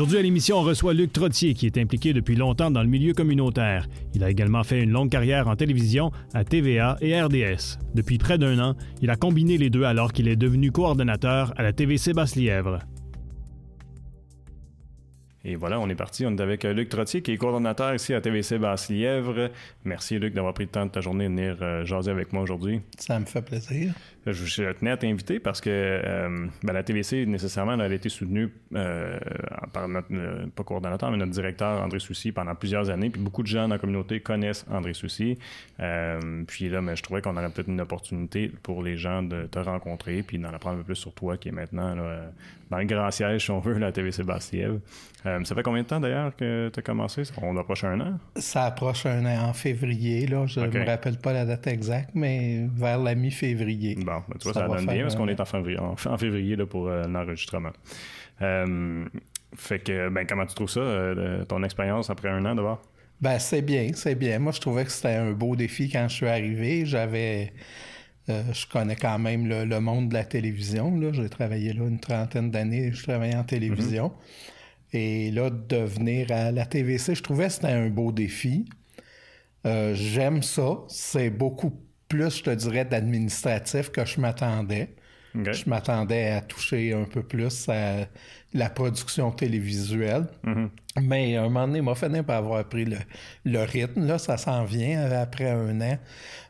Aujourd'hui à l'émission, on reçoit Luc Trottier, qui est impliqué depuis longtemps dans le milieu communautaire. Il a également fait une longue carrière en télévision, à TVA et RDS. Depuis près d'un an, il a combiné les deux alors qu'il est devenu coordonnateur à la TVC Basse-Lièvre. Et voilà, on est parti. On est avec euh, Luc Trottier, qui est coordonnateur ici à TVC Basse-Lièvre. Merci, Luc, d'avoir pris le temps de ta journée de venir euh, jaser avec moi aujourd'hui. Ça me fait plaisir. Je, tenais à t'inviter parce que euh, ben, la TVC, nécessairement, elle a été soutenue euh, par notre, euh, pas coordonnateur, mais notre directeur André Soucy pendant plusieurs années. Puis beaucoup de gens dans la communauté connaissent André Soucy. Puis là, mais je trouvais qu'on aurait peut-être une opportunité pour les gens de te rencontrer puis d'en apprendre un peu plus sur toi qui est maintenant là, dans le grand siège, si on veut, la TVC Basse-Lièvre. ça fait combien de temps d'ailleurs que tu as commencé? On approche un an? Ça approche un an en février. Là. Je ne okay. me rappelle pas la date exacte, mais vers la mi-février. Bon, ben, tu vois, ça, ça donne bien parce qu'on est en février, en, en février là, pour euh, l'enregistrement. Euh, fait que, ben, comment tu trouves ça, euh, ton expérience après un an voir? Ben, c'est bien, c'est bien. Moi, je trouvais que c'était un beau défi quand je suis arrivé. J'avais. Euh, je connais quand même le, le, monde de la télévision. Là. J'ai travaillé là une trentaine d'années. Je travaillais en télévision. Mm-hmm. Et là, de venir à la TVC, je trouvais que c'était un beau défi. Euh, J'aime ça. C'est beaucoup plus, je te dirais, d'administratif que je m'attendais. Okay. Je m'attendais à toucher un peu plus à la production télévisuelle. Mm -hmm. Mais à un moment donné, il m'a fini par avoir pris le, le rythme. Là, ça s'en vient après un an.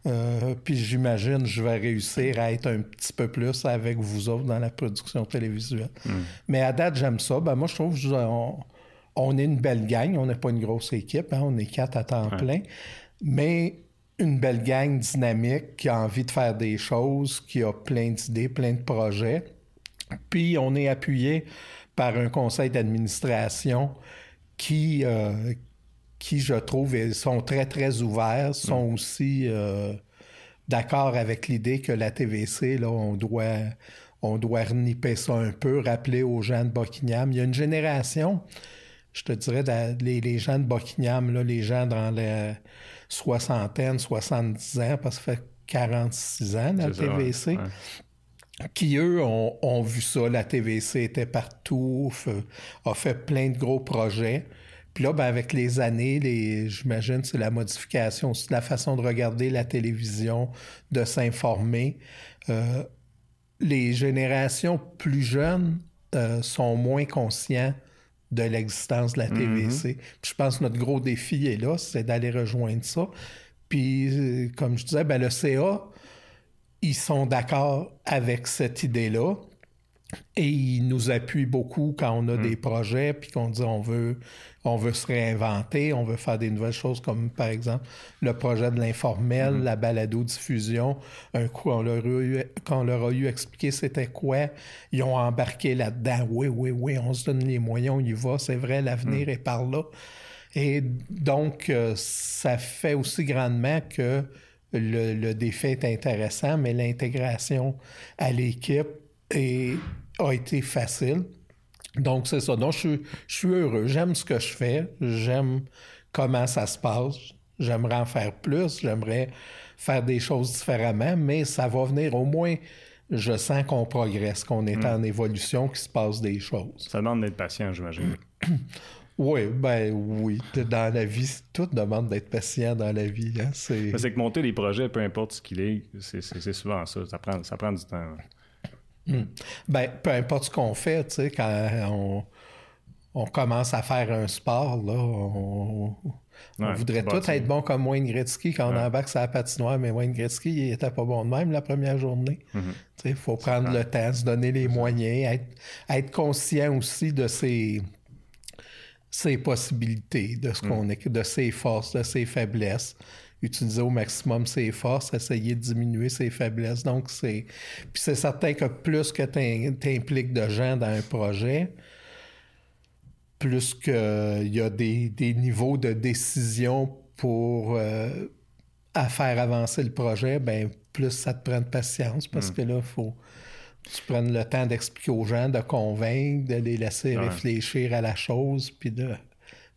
Euh, puis j'imagine je vais réussir à être un petit peu plus avec vous autres dans la production télévisuelle. Mm. Mais à date, j'aime ça. Ben, moi, je trouve qu'on on est une belle gang. On n'est pas une grosse équipe. Hein? On est quatre à temps ouais. plein. Mais une belle gang dynamique qui a envie de faire des choses, qui a plein d'idées, plein de projets. Puis on est appuyé par un conseil d'administration qui, euh, qui, je trouve, sont très, très ouverts, sont mmh. aussi euh, d'accord avec l'idée que la TVC, là, on doit, on doit reniper ça un peu, rappeler aux gens de Buckingham. Il y a une génération, je te dirais, les, les gens de Buckingham, là, les gens dans la soixantaine, 70 ans, parce que ça fait 46 ans, la TVC. Ça, ouais. Qui, eux, ont, ont, vu ça. La TVC était partout, a fait plein de gros projets. Puis là, ben, avec les années, les, j'imagine, c'est la modification aussi de la façon de regarder la télévision, de s'informer. Euh, les générations plus jeunes euh, sont moins conscients de l'existence de la TVC. Mm -hmm. je pense que notre gros défi est là, c'est d'aller rejoindre ça. Puis, comme je disais, ben, le CA, ils sont d'accord avec cette idée-là. Et ils nous appuient beaucoup quand on a mm. des projets, puis qu'on dit on veut, on veut se réinventer, on veut faire des nouvelles choses, comme par exemple le projet de l'informel, mm. la balado-diffusion. Un coup, on leur, eu, quand on leur a eu expliqué c'était quoi, ils ont embarqué là-dedans. Oui, oui, oui, on se donne les moyens, on y va, c'est vrai, l'avenir mm. est par là. Et donc, euh, ça fait aussi grandement que le, le défi est intéressant, mais l'intégration à l'équipe est a été facile. Donc, c'est ça. Donc, je suis, je suis heureux. J'aime ce que je fais. J'aime comment ça se passe. J'aimerais en faire plus. J'aimerais faire des choses différemment, mais ça va venir au moins. Je sens qu'on progresse, qu'on est mmh. en évolution, qu'il se passe des choses. Ça demande d'être patient, j'imagine. Oui, ben oui. Dans la vie, tout demande d'être patient dans la vie. Hein? C'est que monter des projets, peu importe ce qu'il est, c'est souvent ça. Ça prend, ça prend du temps. Hmm. Ben, peu importe ce qu'on fait, tu sais, quand on, on, commence à faire un sport, là, on, on ouais, voudrait tous être bon comme Wayne Gretzky quand ouais. on embarque sur la patinoire, mais Wayne Gretzky, il était pas bon de même la première journée. Mm -hmm. Tu sais, il faut prendre le temps, se donner les moyens, être, être conscient aussi de ses, ses possibilités, de ce qu'on mm. est, de ses forces, de ses faiblesses utiliser au maximum ses forces, essayer de diminuer ses faiblesses. Donc, c'est. Puis c'est certain que plus que tu impliques de gens dans un projet, plus qu'il y a des, des, niveaux de décision pour euh, à faire avancer le projet, ben plus ça te prend de patience parce mm. que là, il faut que tu prennes le temps d'expliquer aux gens, de convaincre, de les laisser ouais. réfléchir à la chose, puis de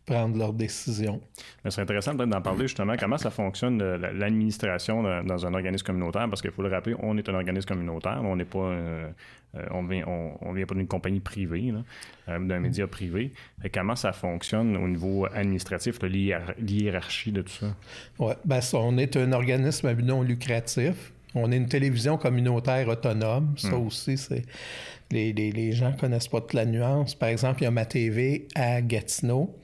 prendre leurs décisions. C'est intéressant peut-être d'en parler justement comment ça fonctionne l'administration dans un organisme communautaire? Parce qu'il faut le rappeler, on est un organisme communautaire, on n'est pas euh, on vient on, vient pas d'une compagnie privée, euh, d'un média privé. Et comment ça fonctionne au niveau administratif, l'hiérarchie de tout ça? Oui, ben, on est un organisme non lucratif. On est une télévision communautaire autonome. Ça hmm. aussi, c'est. Les, les, les, gens connaissent pas toute la nuance. Par exemple, il y a ma TV à Gatineau.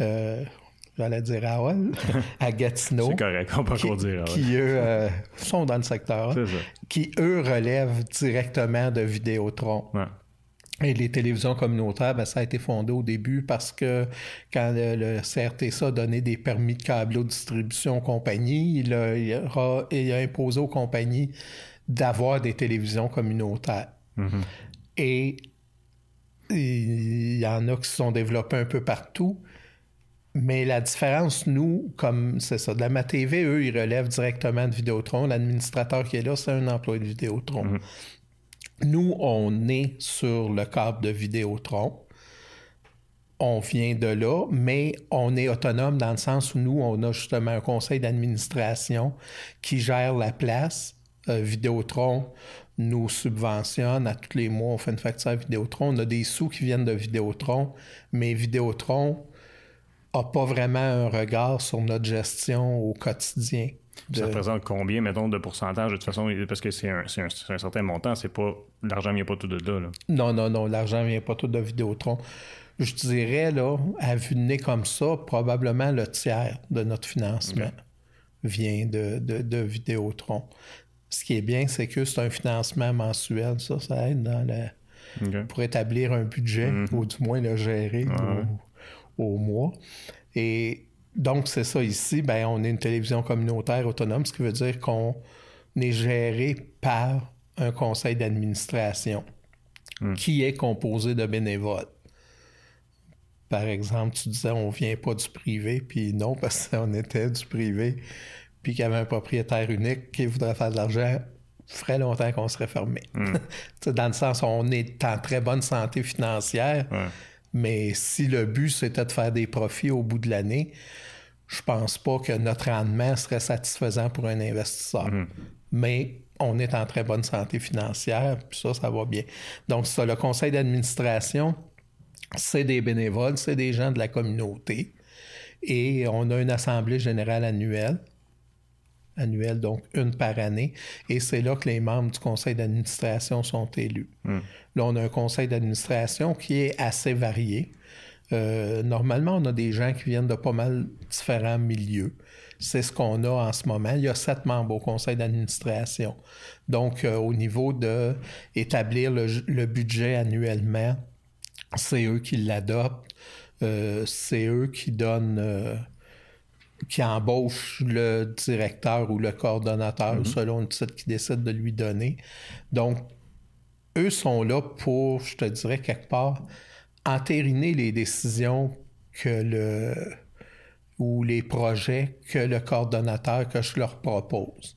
Euh, j'allais dire Raoul, à Gatineau. C'est correct, on peut qui, dire. Qui, eux, euh, sont dans le secteur. Qui, eux, relèvent directement de Vidéotron. Et les télévisions communautaires, ben, ça a été fondé au début parce que quand le, CRTC a donné des permis de câble distribution aux compagnies, il a, il a, imposé aux compagnies d'avoir des télévisions communautaires. Mm-hmm. Et il y en a qui se sont développés un peu partout. Mais la différence, nous, comme c'est ça, de la MATV, eux, ils relèvent directement de Vidéotron. L'administrateur qui est là, c'est un employé de Vidéotron. Mm-hmm. Nous, on est sur le câble de Vidéotron. On vient de là, mais on est autonome dans le sens où nous, on a justement un conseil d'administration qui gère la place. Euh, Vidéotron nous subventionne à tous les mois, on fait une facture à Vidéotron. On a des sous qui viennent de Vidéotron, mais Vidéotron n'a pas vraiment un regard sur notre gestion au quotidien. Ça représente combien, mettons, de pourcentage de toute façon? Parce que c'est un, certain montant, c'est pas. L'argent vient pas tout de là, Non, non, non, l'argent vient pas tout de Vidéotron. Je dirais, là, à vue de nez comme ça, probablement le tiers de notre financement vient de, de, Vidéotron. Ce qui est bien, c'est que c'est un financement mensuel, ça, ça aide dans pour établir un budget, mm-hmm. ou du moins le gérer. Ah au mois. Et donc, c'est ça ici, ben, on est une télévision communautaire autonome, ce qui veut dire qu'on est géré par un conseil d'administration hmm. qui est composé de bénévoles. Par exemple, tu disais on vient pas du privé, puis non, parce qu'on était du privé, puis qu'il y avait un propriétaire unique qui voudrait faire de l'argent, ferait longtemps qu'on serait fermé. Hmm. Dans le sens où on est en très bonne santé financière, mais si le but c'était de faire des profits au bout de l'année, je pense pas que notre rendement serait satisfaisant pour un investisseur. Mhm. Mais on est en très bonne santé financière, puis ça, ça va bien. Donc, ça, le conseil d'administration, c'est des bénévoles, c'est des gens de la communauté. Et on a une assemblée générale annuelle annuelle, donc une par année. Et c'est là que les membres du conseil d'administration sont élus. Hmm. Là, on a un conseil d'administration qui est assez varié. Euh, normalement, on a des gens qui viennent de pas mal différents milieux. C'est ce qu'on a en ce moment. Il y a sept membres au conseil d'administration. Donc, euh, au niveau de établir le, budget annuellement, c'est eux qui l'adoptent. Euh, c'est eux qui donnent qui embauche le directeur ou le coordonnateur mhm. selon le titre qu'ils décide de lui donner. Donc, eux sont là pour, je te dirais, quelque part, entériner les décisions que le ou les projets que le coordonnateur que je leur propose.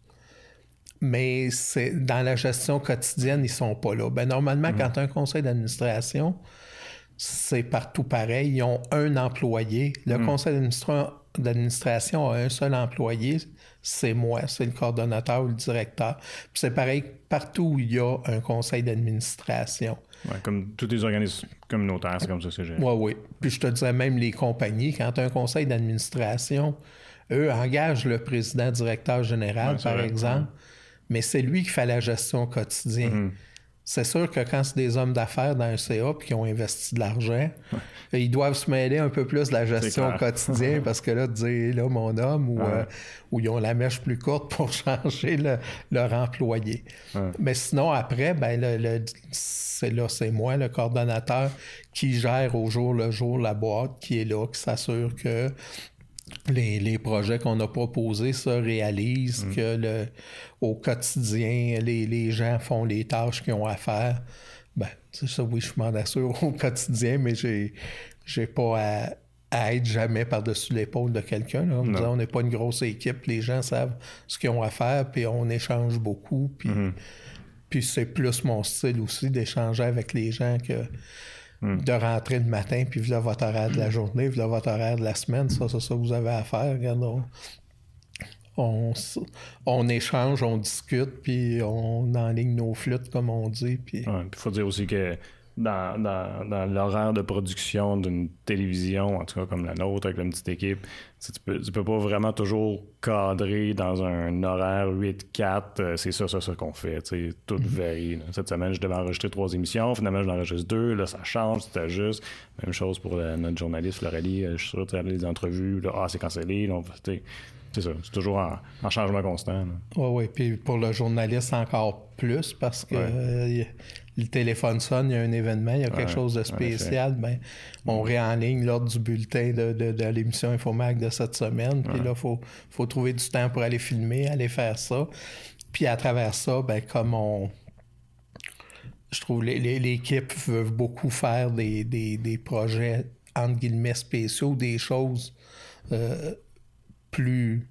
Mais c'est dans la gestion quotidienne, ils sont pas là. Ben, normalement, mhm. quand un conseil d'administration, c'est partout pareil. Ils ont un employé. Le mhm. conseil d'administration d'administration a un seul employé, c'est moi, c'est le coordonnateur ou le directeur. Puis c'est pareil partout où il y a un conseil d'administration. Ouais, comme tous les organismes communautaires, c'est comme ça que c'est Oui, oui. Puis je te dirais même les compagnies, quand un conseil d'administration, eux engagent le président directeur général, par exemple, mais c'est lui qui fait la gestion quotidienne. Mm-hmm. C'est sûr que quand c'est des hommes d'affaires dans un CA qui ont investi de l'argent, ils doivent se mêler un peu plus de la gestion au quotidien parce que là, dire là, mon homme, ou, euh, ils ont la mèche plus courte pour changer leur employé. Mais sinon, après, ben, le, c'est là, c'est moi, le coordonnateur, qui gère au jour le jour la boîte, qui est là, qui s'assure que les, projets qu'on a proposés se réalisent, mm. que le, au quotidien, les, gens font les tâches qu'ils ont à faire. Ben, c'est ça, oui, je m'en assure au quotidien, mais j'ai, j'ai pas à, être jamais par-dessus l'épaule de quelqu'un. On n'est pas une grosse équipe, les gens savent ce qu'ils ont à faire, puis on échange beaucoup, puis, mm-hmm. puis c'est plus mon style aussi d'échanger avec les gens que de rentrer le matin, puis voilà votre horaire de la journée, voilà votre horaire de la semaine, ça, c'est ça que vous avez à faire. Regarde, on, on, échange, on discute, puis on enligne nos flûtes, comme on dit. Puis il faut dire aussi que dans, dans, dans l'horaire de production d'une télévision, en tout cas comme la nôtre, avec une petite équipe, tu peux, tu peux pas vraiment toujours cadrer dans un horaire 8-4. Euh, c'est ça, ça, ça qu'on fait. Tout mm-hmm. varie. Cette semaine, je devais enregistrer trois émissions. Finalement, je enregistre deux. Là, ça change, c'est juste. Même chose pour notre journaliste Florélie. Euh, je suis sûr, tu as les entrevues. Là, ah, c'est cancellé. c'est ça, c'est toujours en, changement constant. Oui, oui. Puis pour le journaliste, encore plus parce que euh, le téléphone sonne, il y a un événement, il y a quelque chose de spécial, ben, on réenligne l'ordre du bulletin de, de, l'émission Infomac de cette semaine. Puis là, il faut, faut trouver du temps pour aller filmer, aller faire ça. Puis à travers ça, ben, comme on. Je trouve l'équipe veut beaucoup faire des, des, projets entre guillemets spéciaux, des choses euh, plus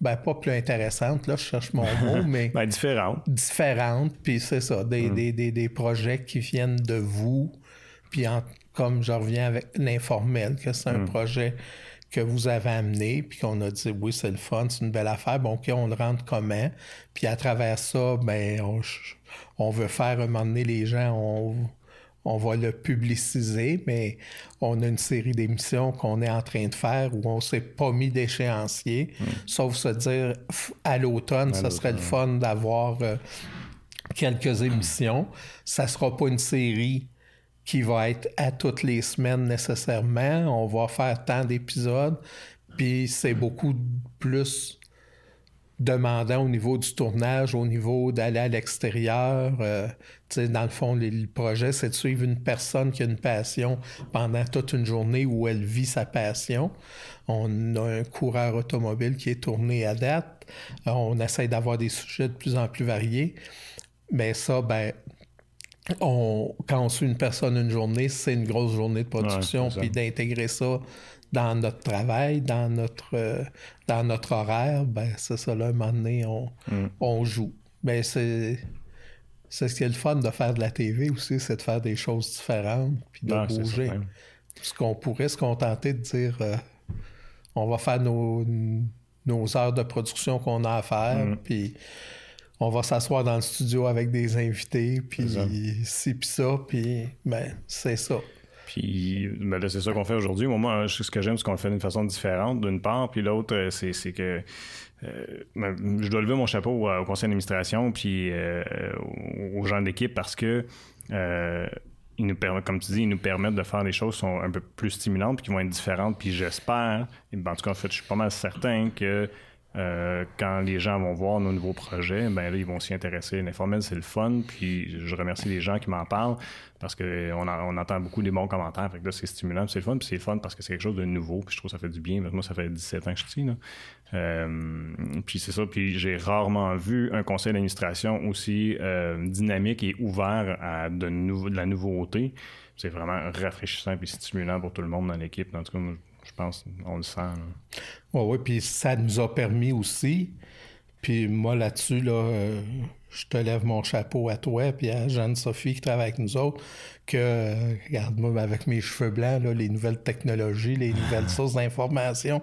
ben, pas plus intéressante, là, je cherche mon mot, mais. ben, différente. Différente, puis c'est ça, des, mm. des, des, des, projets qui viennent de vous, puis comme je reviens avec l'informel, que c'est un mm. projet que vous avez amené, puis qu'on a dit oui, c'est le fun, c'est une belle affaire, bon, OK, on le rentre comment? Puis à travers ça, ben, on, on veut faire un moment donné les gens, on on va le publiciser, mais on a une série d'émissions qu'on est en train de faire où on s'est pas mis d'échéancier, hmm. sauf se dire à l'automne, ça serait le fun d'avoir euh, quelques émissions. Ça sera pas une série qui va être à toutes les semaines nécessairement. On va faire tant d'épisodes, puis c'est beaucoup plus demandant au niveau du tournage, au niveau d'aller à l'extérieur. Euh, dans le fond, le projet, c'est de suivre une personne qui a une passion pendant toute une journée où elle vit sa passion. On a un coureur automobile qui est tourné à date. Euh, on essaie d'avoir des sujets de plus en plus variés. Mais ça, ben, on, quand on suit une personne une journée, c'est une grosse journée de production, puis d'intégrer ça dans notre travail, dans notre, euh, dans notre horaire, ben c'est ça, là, un moment donné, on, mm. on joue. Ben c'est... C'est ce qui est le fun de faire de la TV aussi, c'est de faire des choses différentes, puis de bouger. Parce qu'on pourrait se contenter de dire euh, on va faire nos, nos, heures de production qu'on a à faire, mm. puis on va s'asseoir dans le studio avec des invités, puis ci, puis ça, puis ben, c'est ça. Puis ben c'est ça qu'on fait aujourd'hui. Moi, ce que j'aime, c'est qu'on le fait d'une façon différente, d'une part. Puis l'autre, euh, c'est, que euh, ben, je dois lever mon chapeau au, conseil d'administration puis euh, aux gens de l'équipe parce que ils nous permettent, comme tu dis, ils nous permettent de faire des choses qui sont un peu plus stimulantes puis qui vont être différentes. Puis j'espère, en tout cas, en fait, je suis pas mal certain que euh, quand les gens vont voir nos nouveaux projets, ben là, ils vont s'y intéresser. L'informel, c'est le fun. Puis je remercie les gens qui m'en parlent parce qu'on on entend beaucoup des bons commentaires. Fait que là, c'est stimulant, c'est le fun. Puis c'est le fun parce que c'est quelque chose de nouveau. Puis je trouve que ça fait du bien. Moi, ça fait 17 ans que je suis ici. Euh, puis c'est ça. Puis j'ai rarement vu un conseil d'administration aussi euh, dynamique et ouvert à de, de la nouveauté. C'est vraiment rafraîchissant et stimulant pour tout le monde dans l'équipe. En tout cas, je pense, on le sent. Oui, oui, puis ça nous a permis aussi. Puis moi, là-dessus, là, euh, je te lève mon chapeau à toi, puis à Jeanne-Sophie qui travaille avec nous autres, que, regarde-moi, avec mes cheveux blancs, là, les nouvelles technologies, les nouvelles sources d'information.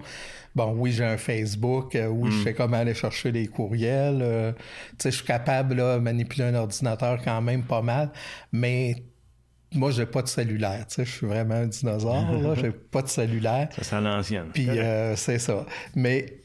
Bon, oui, j'ai un Facebook, euh, oui, je mm. sais comment aller chercher les courriels. Euh, tu sais, je suis capable de manipuler un ordinateur quand même pas mal, mais moi, j'ai pas de cellulaire, tu sais, je suis vraiment un dinosaure, là, j'ai pas de cellulaire. Ça sent l'ancienne. Puis euh, c'est ça. Mais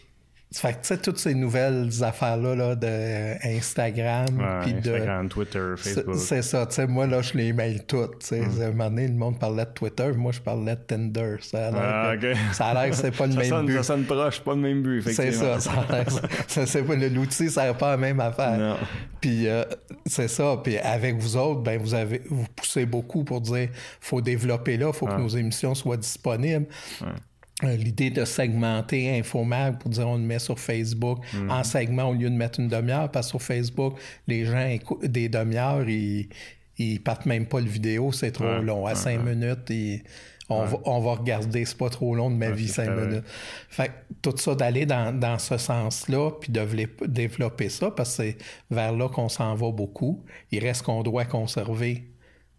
fait que, tu sais, toutes ces nouvelles affaires-là là, de Instagram, puis de... Instagram, Twitter, Facebook. C'est ça, tu sais, moi, là, je les mail toutes, tu sais. Mm. un moment donné, le monde parlait de Twitter, moi, je parlais de Tinder. Ça a l'air ah, que, ça a l'air que c'est pas le même sonne, but. Ça sonne proche, pas le même but. C'est ça, ça a l'air... c'est pas, l'outil sert pas à la même affaire. Non. Puis euh, c'est ça, puis avec vous autres, ben, vous avez, vous poussez beaucoup pour dire, faut développer là, faut que nos émissions soient disponibles. Ouais. Euh, l'idée de segmenter Infomag pour dire on le met sur Facebook mhm. en segment au lieu de mettre une demi-heure, parce que sur Facebook, les gens écoutent des demi-heures, ils, ils partent même pas le vidéo, c'est trop long. À cinq minutes, on, va, on, va, regarder, c'est pas trop long de ma vie, cinq minutes. Fait tout ça d'aller dans, dans, ce sens-là, puis de développer ça, parce que c'est vers là qu'on s'en va beaucoup. Il reste qu'on doit conserver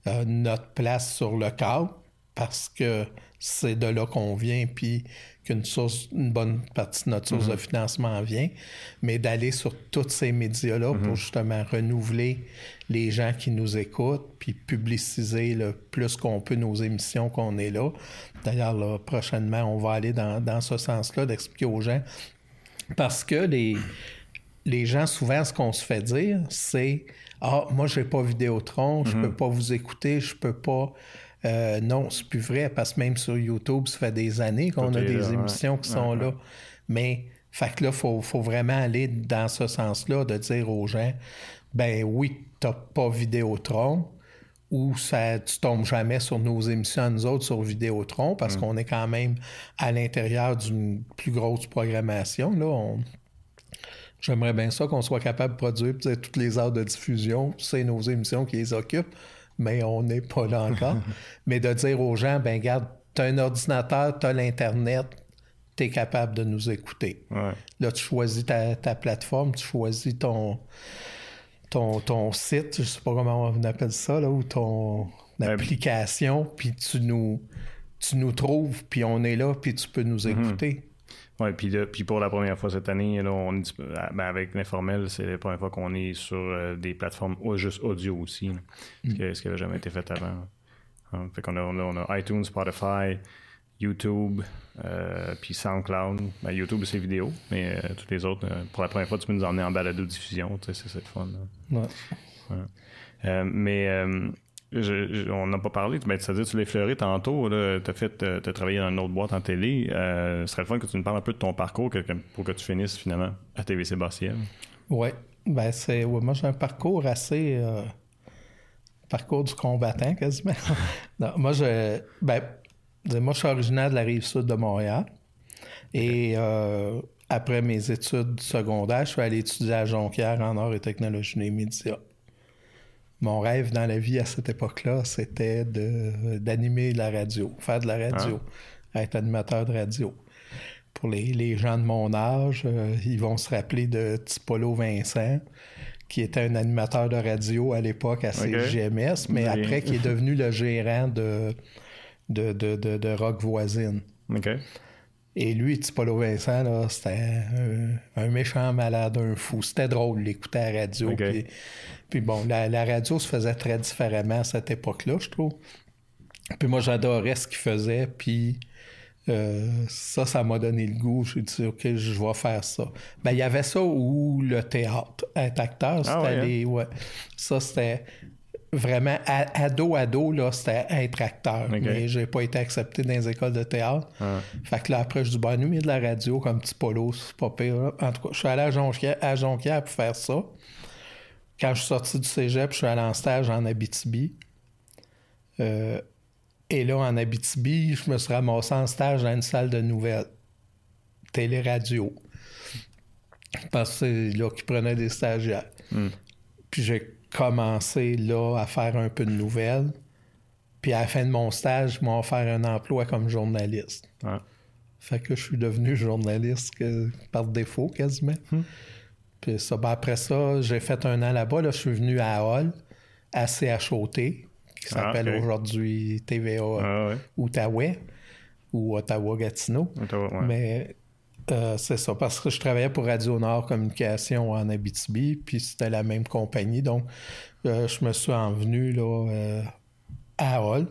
euh, notre place sur le câble parce que c'est de là qu'on vient, puis qu'une source, une bonne partie de notre source de financement vient, mais d'aller sur tous ces médias-là pour justement renouveler les gens qui nous écoutent, puis publiciser le plus qu'on peut nos émissions qu'on est là. D'ailleurs, là, prochainement, on va aller dans, dans ce sens-là, d'expliquer aux gens. Parce que les, les gens, souvent, ce qu'on se fait dire, c'est Ah, moi, j'ai pas Vidéotron, je peux pas vous écouter, je peux pas. Euh, non, c'est plus vrai, parce que même sur YouTube, ça fait des années qu'on a des là, ouais. émissions qui sont Ouais, là. Mais, fait que là, il faut, faut vraiment aller dans ce sens-là, de dire aux gens, ben oui, t'as pas Vidéotron, ou ça, tu tombes jamais sur nos émissions nous autres sur Vidéotron, Mm. parce qu'on est quand même à l'intérieur d'une plus grosse programmation. Là, on, J'aimerais bien ça qu'on soit capable de produire toutes les heures de diffusion. C'est nos émissions qui les occupent, mais on n'est pas là encore. mais de dire aux gens, ben garde, t'as un ordinateur, t'as l'Internet, t'es capable de nous écouter. Ouais. Là, tu choisis ta, ta plateforme, tu choisis ton, ton, ton site, je sais pas comment on appelle ça, là, ou ton application, puis tu nous, tu nous trouves, puis on est là, puis tu peux nous écouter. Ouais, puis, puis pour la première fois cette année, là, on est ben, avec l'informel, c'est la première fois qu'on est sur euh, des plateformes au- juste audio aussi, là. ce qui- ce qui n'avait jamais été fait avant. Hein, fait qu'on a, on a, on a iTunes, Spotify, YouTube, euh, puis SoundCloud. Ben, YouTube, c'est vidéo, mais euh, toutes les autres, pour la première fois, tu peux nous emmener en balado-diffusion, tu sais, c'est c'est le fun. là. Ouais. Euh, mais je- je- on n'a pas parlé, mais c'est-à-dire tu l'as effleuré tantôt, tu as, fait, euh, travaillé dans une autre boîte en télé. Euh, ce serait le fun que tu nous parles un peu de ton parcours que- pour que tu finisses finalement à TVC Bastiel. Oui, ben c'est. ouais, moi j'ai un parcours assez. euh, parcours du combattant quasiment. non, moi je. Ben, moi je suis originaire de la rive sud de Montréal. Et euh, après mes études secondaires, je suis allé étudier à Jonquière en arts et technologies des médias. Mon rêve dans la vie à cette époque-là, c'était de, d'animer la radio, faire de la radio, être animateur de radio. Pour les, les gens de mon âge, euh, ils vont se rappeler de Tipolo Vincent, qui était un animateur de radio à l'époque à CGMS, mais Oui. après qui est devenu le gérant de, de, de, de, de Rock Voisine. Et lui, Tipolo Vincent, là, c'était un, un méchant malade, un fou. C'était drôle l'écouter à la radio. Puis, puis bon, la, la radio se faisait très différemment à cette époque-là, je trouve. Puis moi, j'adorais ce qu'il faisait. Puis euh, ça, ça m'a donné le goût. J'ai dit, OK, je vais faire ça. Ben, il y avait ça ou le théâtre. Être acteur, c'était Ah ouais, hein? les- ouais. Ça, c'était vraiment à- ado ado là c'était être acteur. Ok. mais j'ai pas été accepté dans les écoles de théâtre. Ah. fait que là après je dis y a de la radio comme petit polo c'est pas pire là. en tout cas je suis allé à Jonquière, à Jonquière pour faire ça. Quand je suis sorti du cégep je suis allé en stage en Abitibi. Euh, et là en Abitibi je me suis ramassé en stage dans une salle de nouvelles télé-radio. Parce que c'est là qu'ils prenaient des stagiaires. Puis j'ai commencé là à faire un peu de nouvelles. Puis à la fin de mon stage, ils m'ont offert un emploi comme journaliste. Ouais. Fait que je suis devenu journaliste que- par défaut quasiment. Puis ça, ben après ça, j'ai fait un an là-bas. Là, je suis venu à Hall, à CHOT, qui s'appelle ok. aujourd'hui TVA Ah ouais. Outaouais ou Ottawa-Gatineau. Ottawa, ouais. Mais euh, c'est ça, parce que je travaillais pour Radio Nord Communication en Abitibi, puis c'était la même compagnie. Donc, euh, je me suis envenu là, euh, à Hall,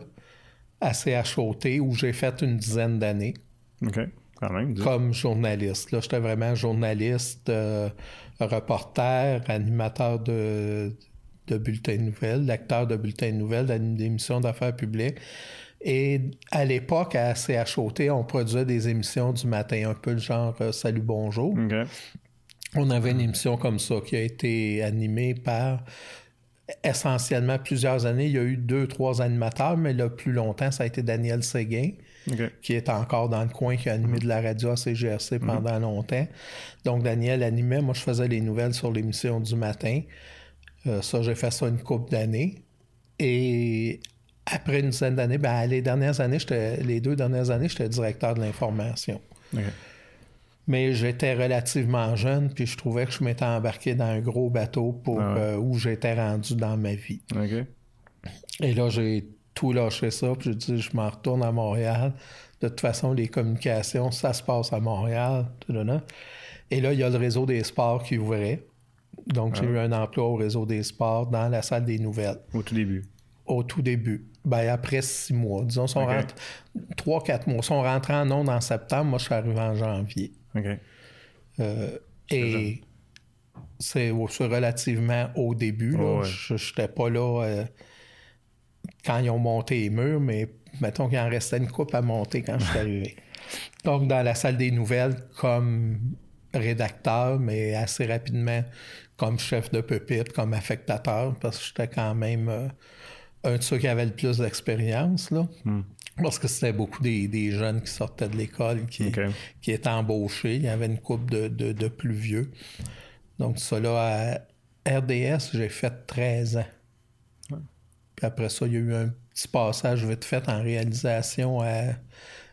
à CHOT, où j'ai fait une dizaine d'années OK. Quand même. dis. comme journaliste. Là, j'étais vraiment journaliste, reporter, animateur de, de bulletins de nouvelles, lecteur de bulletins de nouvelles, d'émissions d'affaires publiques. Et à l'époque, à CHOT, on produisait des émissions du matin, un peu le genre euh, Salut, bonjour. On avait une émission comme ça qui a été animée par essentiellement plusieurs années. Il y a eu deux, trois animateurs, mais le plus longtemps, ça a été Daniel Séguin qui est encore dans le coin, qui a animé de la radio à CGRC pendant longtemps. Donc, Daniel animait. Moi, je faisais les nouvelles sur l'émission du matin. Euh, ça, j'ai fait ça une couple d'années. Et après une dizaine d'années, ben, les dernières années, j'étais- les deux dernières années, j'étais directeur de l'information. Mais j'étais relativement jeune, puis je trouvais que je m'étais embarqué dans un gros bateau pour Ah ouais. euh, où j'étais rendu dans ma vie. Et là, j'ai tout lâché ça, puis j'ai dit, je m'en retourne à Montréal. De toute façon, les communications, ça se passe à Montréal. Et là, il y a le réseau des sports qui ouvrait. Donc, j'ai eu un emploi au réseau des sports dans la salle des nouvelles. Au tout début. Au tout début. Ben, après six mois. Disons, sont trois, quatre mois. Sont rentrés en ondes en septembre. Moi, je suis arrivé en janvier. OK. Euh, et c'est relativement au début. Je n'étais pas là euh, quand ils ont monté les murs, mais mettons qu'il en restait une coupe à monter quand je suis arrivé. Donc, dans la salle des nouvelles, comme rédacteur, mais assez rapidement comme chef de pupitre, comme affectateur, parce que j'étais quand même euh, un de ceux qui avait le plus d'expérience. là. Hmm. Parce que c'était beaucoup des, jeunes qui sortaient de l'école, qui, qui étaient embauchés. Il y avait une couple de, plus vieux. Donc, ça là, à RDS, j'ai fait 13 ans. Puis après ça, il y a eu un petit passage vite fait en réalisation à,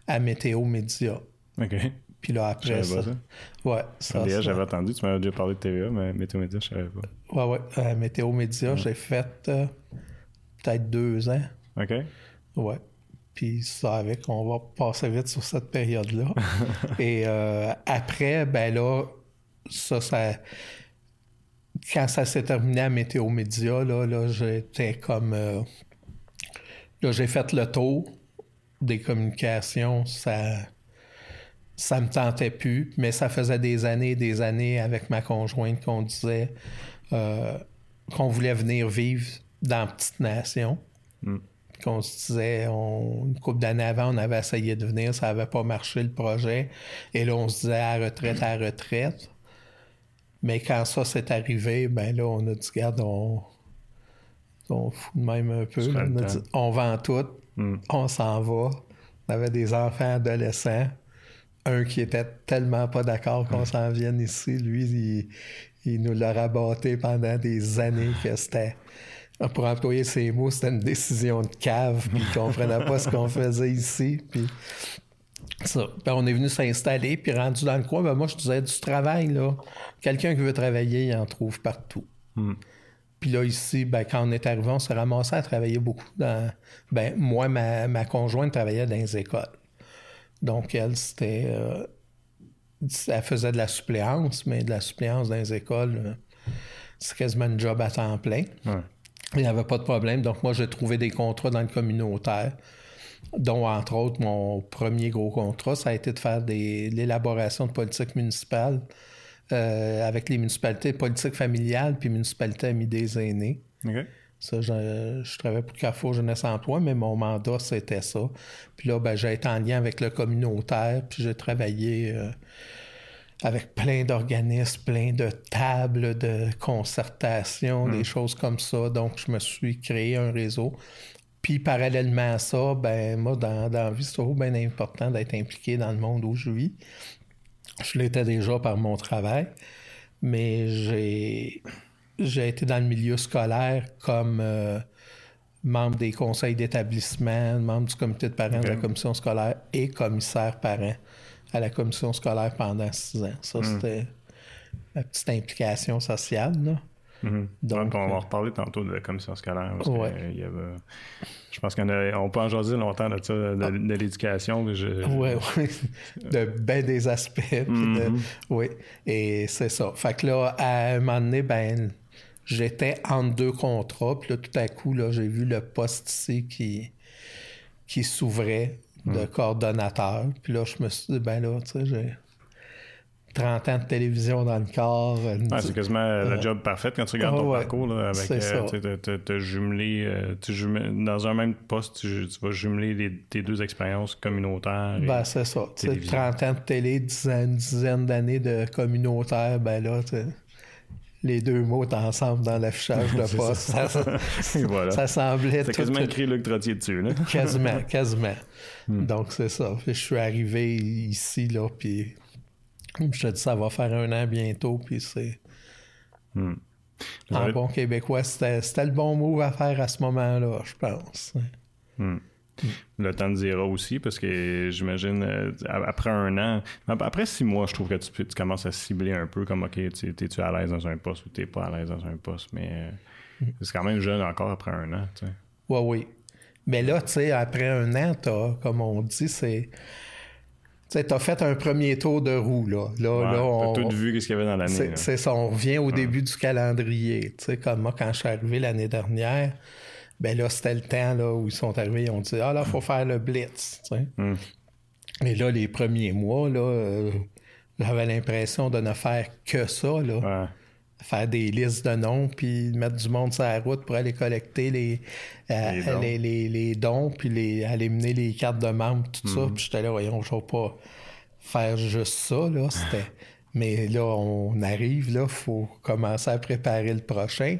à Météo Média. OK. Puis là, après ça. Ouais. Ça, j'avais entendu. Tu m'avais déjà parlé de TVA, mais Météo Média, je savais pas. Ouais, ouais. Euh, Météo Média, j'ai fait euh, peut-être deux ans. OK. Ouais. Puis ça avec, on va passer vite sur cette période-là. Et euh, après, ben là, ça, ça. Quand ça s'est terminé à Météo Média, là, là j'étais comme. là, j'ai fait le tour des communications. Ça ça me tentait plus, mais ça faisait des années et des années avec ma conjointe qu'on disait euh, qu'on voulait venir vivre dans Petite Nation. Mm. Qu'on se disait, une couple d'années avant, on avait essayé de venir, ça n'avait pas marché le projet. Et là, on se disait à retraite, à retraite. Mais quand ça s'est arrivé, ben là, on a dit, regarde, on, on fout de même un peu. On, vend tout, mm. on s'en va. On avait des enfants adolescents un qui était tellement pas d'accord qu'on s'en vienne ici. Lui, il, nous l'a rabatté pendant des années que c'était. Pour employer ses mots, c'était une décision de cave, puis il comprenait pas ce qu'on faisait ici. Puis ça. Ben, on est venu s'installer, puis rendu dans le coin, ben, moi, je disais du travail, là. Quelqu'un qui veut travailler, il en trouve partout. Hmm. Puis là, ici, ben, quand on est arrivé, on s'est ramassé à travailler beaucoup dans. Ben, moi, ma, ma conjointe travaillait dans les écoles. Donc, elle, c'était. Euh, elle faisait de la suppléance, mais de la suppléance dans les écoles, euh, c'est quasiment un job à temps plein. Il n'y avait pas de problème. Donc, moi, j'ai trouvé des contrats dans le communautaire, dont, entre autres, mon premier gros contrat, ça a été de faire l'élaboration de politique municipale euh, avec les municipalités, politique familiale, puis municipalité amis des aînés. Ça, je, je, travaillais pour Carrefour Jeunesse Emploi, mais mon mandat, c'était ça. Puis là, ben, j'ai été en lien avec le communautaire, puis j'ai travaillé euh, avec plein d'organismes, plein de tables de concertation, des hmm. choses comme ça. Donc, je me suis créé un réseau. Puis, parallèlement à ça, ben, moi, dans, dans la vie, c'est bien important d'être impliqué dans le monde où je vis. Je l'étais déjà par mon travail, mais j'ai j'ai été dans le milieu scolaire comme euh, membre des conseils d'établissement, membre du comité de parents de la commission scolaire et commissaire parent à la commission scolaire pendant six ans. Ça, hmm. c'était ma petite implication sociale. Là. Hmm. Donc, on va euh, reparler tantôt de la commission scolaire. Parce y avait, je pense qu'on on peut en jaser longtemps de ça, de, ah. l'éducation. Oui, oui. De bien des aspects. Hmm. oui. Et c'est ça. Fait que là, à un moment donné, ben, j'étais en deux contrats. Puis là, tout à coup, là, j'ai vu le poste ici qui, qui s'ouvrait de hmm. coordonnateur. Puis là, je me suis dit, ben là, tu sais, j'ai 30 ans de télévision dans le corps. c'est quasiment la job parfaite quand tu regardes ton parcours. Là, avec, euh, jumelé, euh, dans un même poste, tu, vas jumeler tes deux expériences communautaires. Ben, c'est ça. 30 ans de télé, une dizaine d'années de communautaire, ben là, les deux mots ensemble dans l'affichage de poste. ça, ça, semblait. C'est quasiment écrit Luc Trottier dessus, là. quasiment, quasiment. Hmm. Donc, c'est ça. je suis arrivé ici, là, puis je te dis, ça va faire un an bientôt, puis c'est. Hmm. En bon québécois, c'était le bon mot à faire à ce moment-là, je pense. Hmm. Le temps de dira aussi, parce que j'imagine, euh, après un an, après six mois, je trouve que tu, commences à cibler un peu comme, OK, es-tu à l'aise dans un poste ou t'es pas à l'aise dans un poste, mais euh, mm. c'est quand même jeune encore après un an, tu sais. Oui, oui. Mais là, tu sais, après un an, t'as, comme on dit, c'est. Tu sais, t'as fait un premier tour de roue, là. Là, Ouais, là, on. T'as tout vu ce qu'il y avait dans l'année. C'est ça, on revient au début du calendrier. Tu sais, comme moi, quand je suis arrivé l'année dernière, ben là, c'était le temps là, où ils sont arrivés, ils ont dit Ah là, faut faire le blitz. tu sais. Mm. Et là, les premiers mois, là, euh, j'avais l'impression de ne faire que ça, là. Ouais. Faire des listes de noms, puis mettre du monde sur la route pour aller collecter les, euh, Les dons. les, les- les dons, puis les, aller mener les cartes de membres, tout ça. Mm-hmm. Puis j'étais là, voyons, je vais pas faire juste ça, là. C'était... Mais là, on arrive, là, faut commencer à préparer le prochain.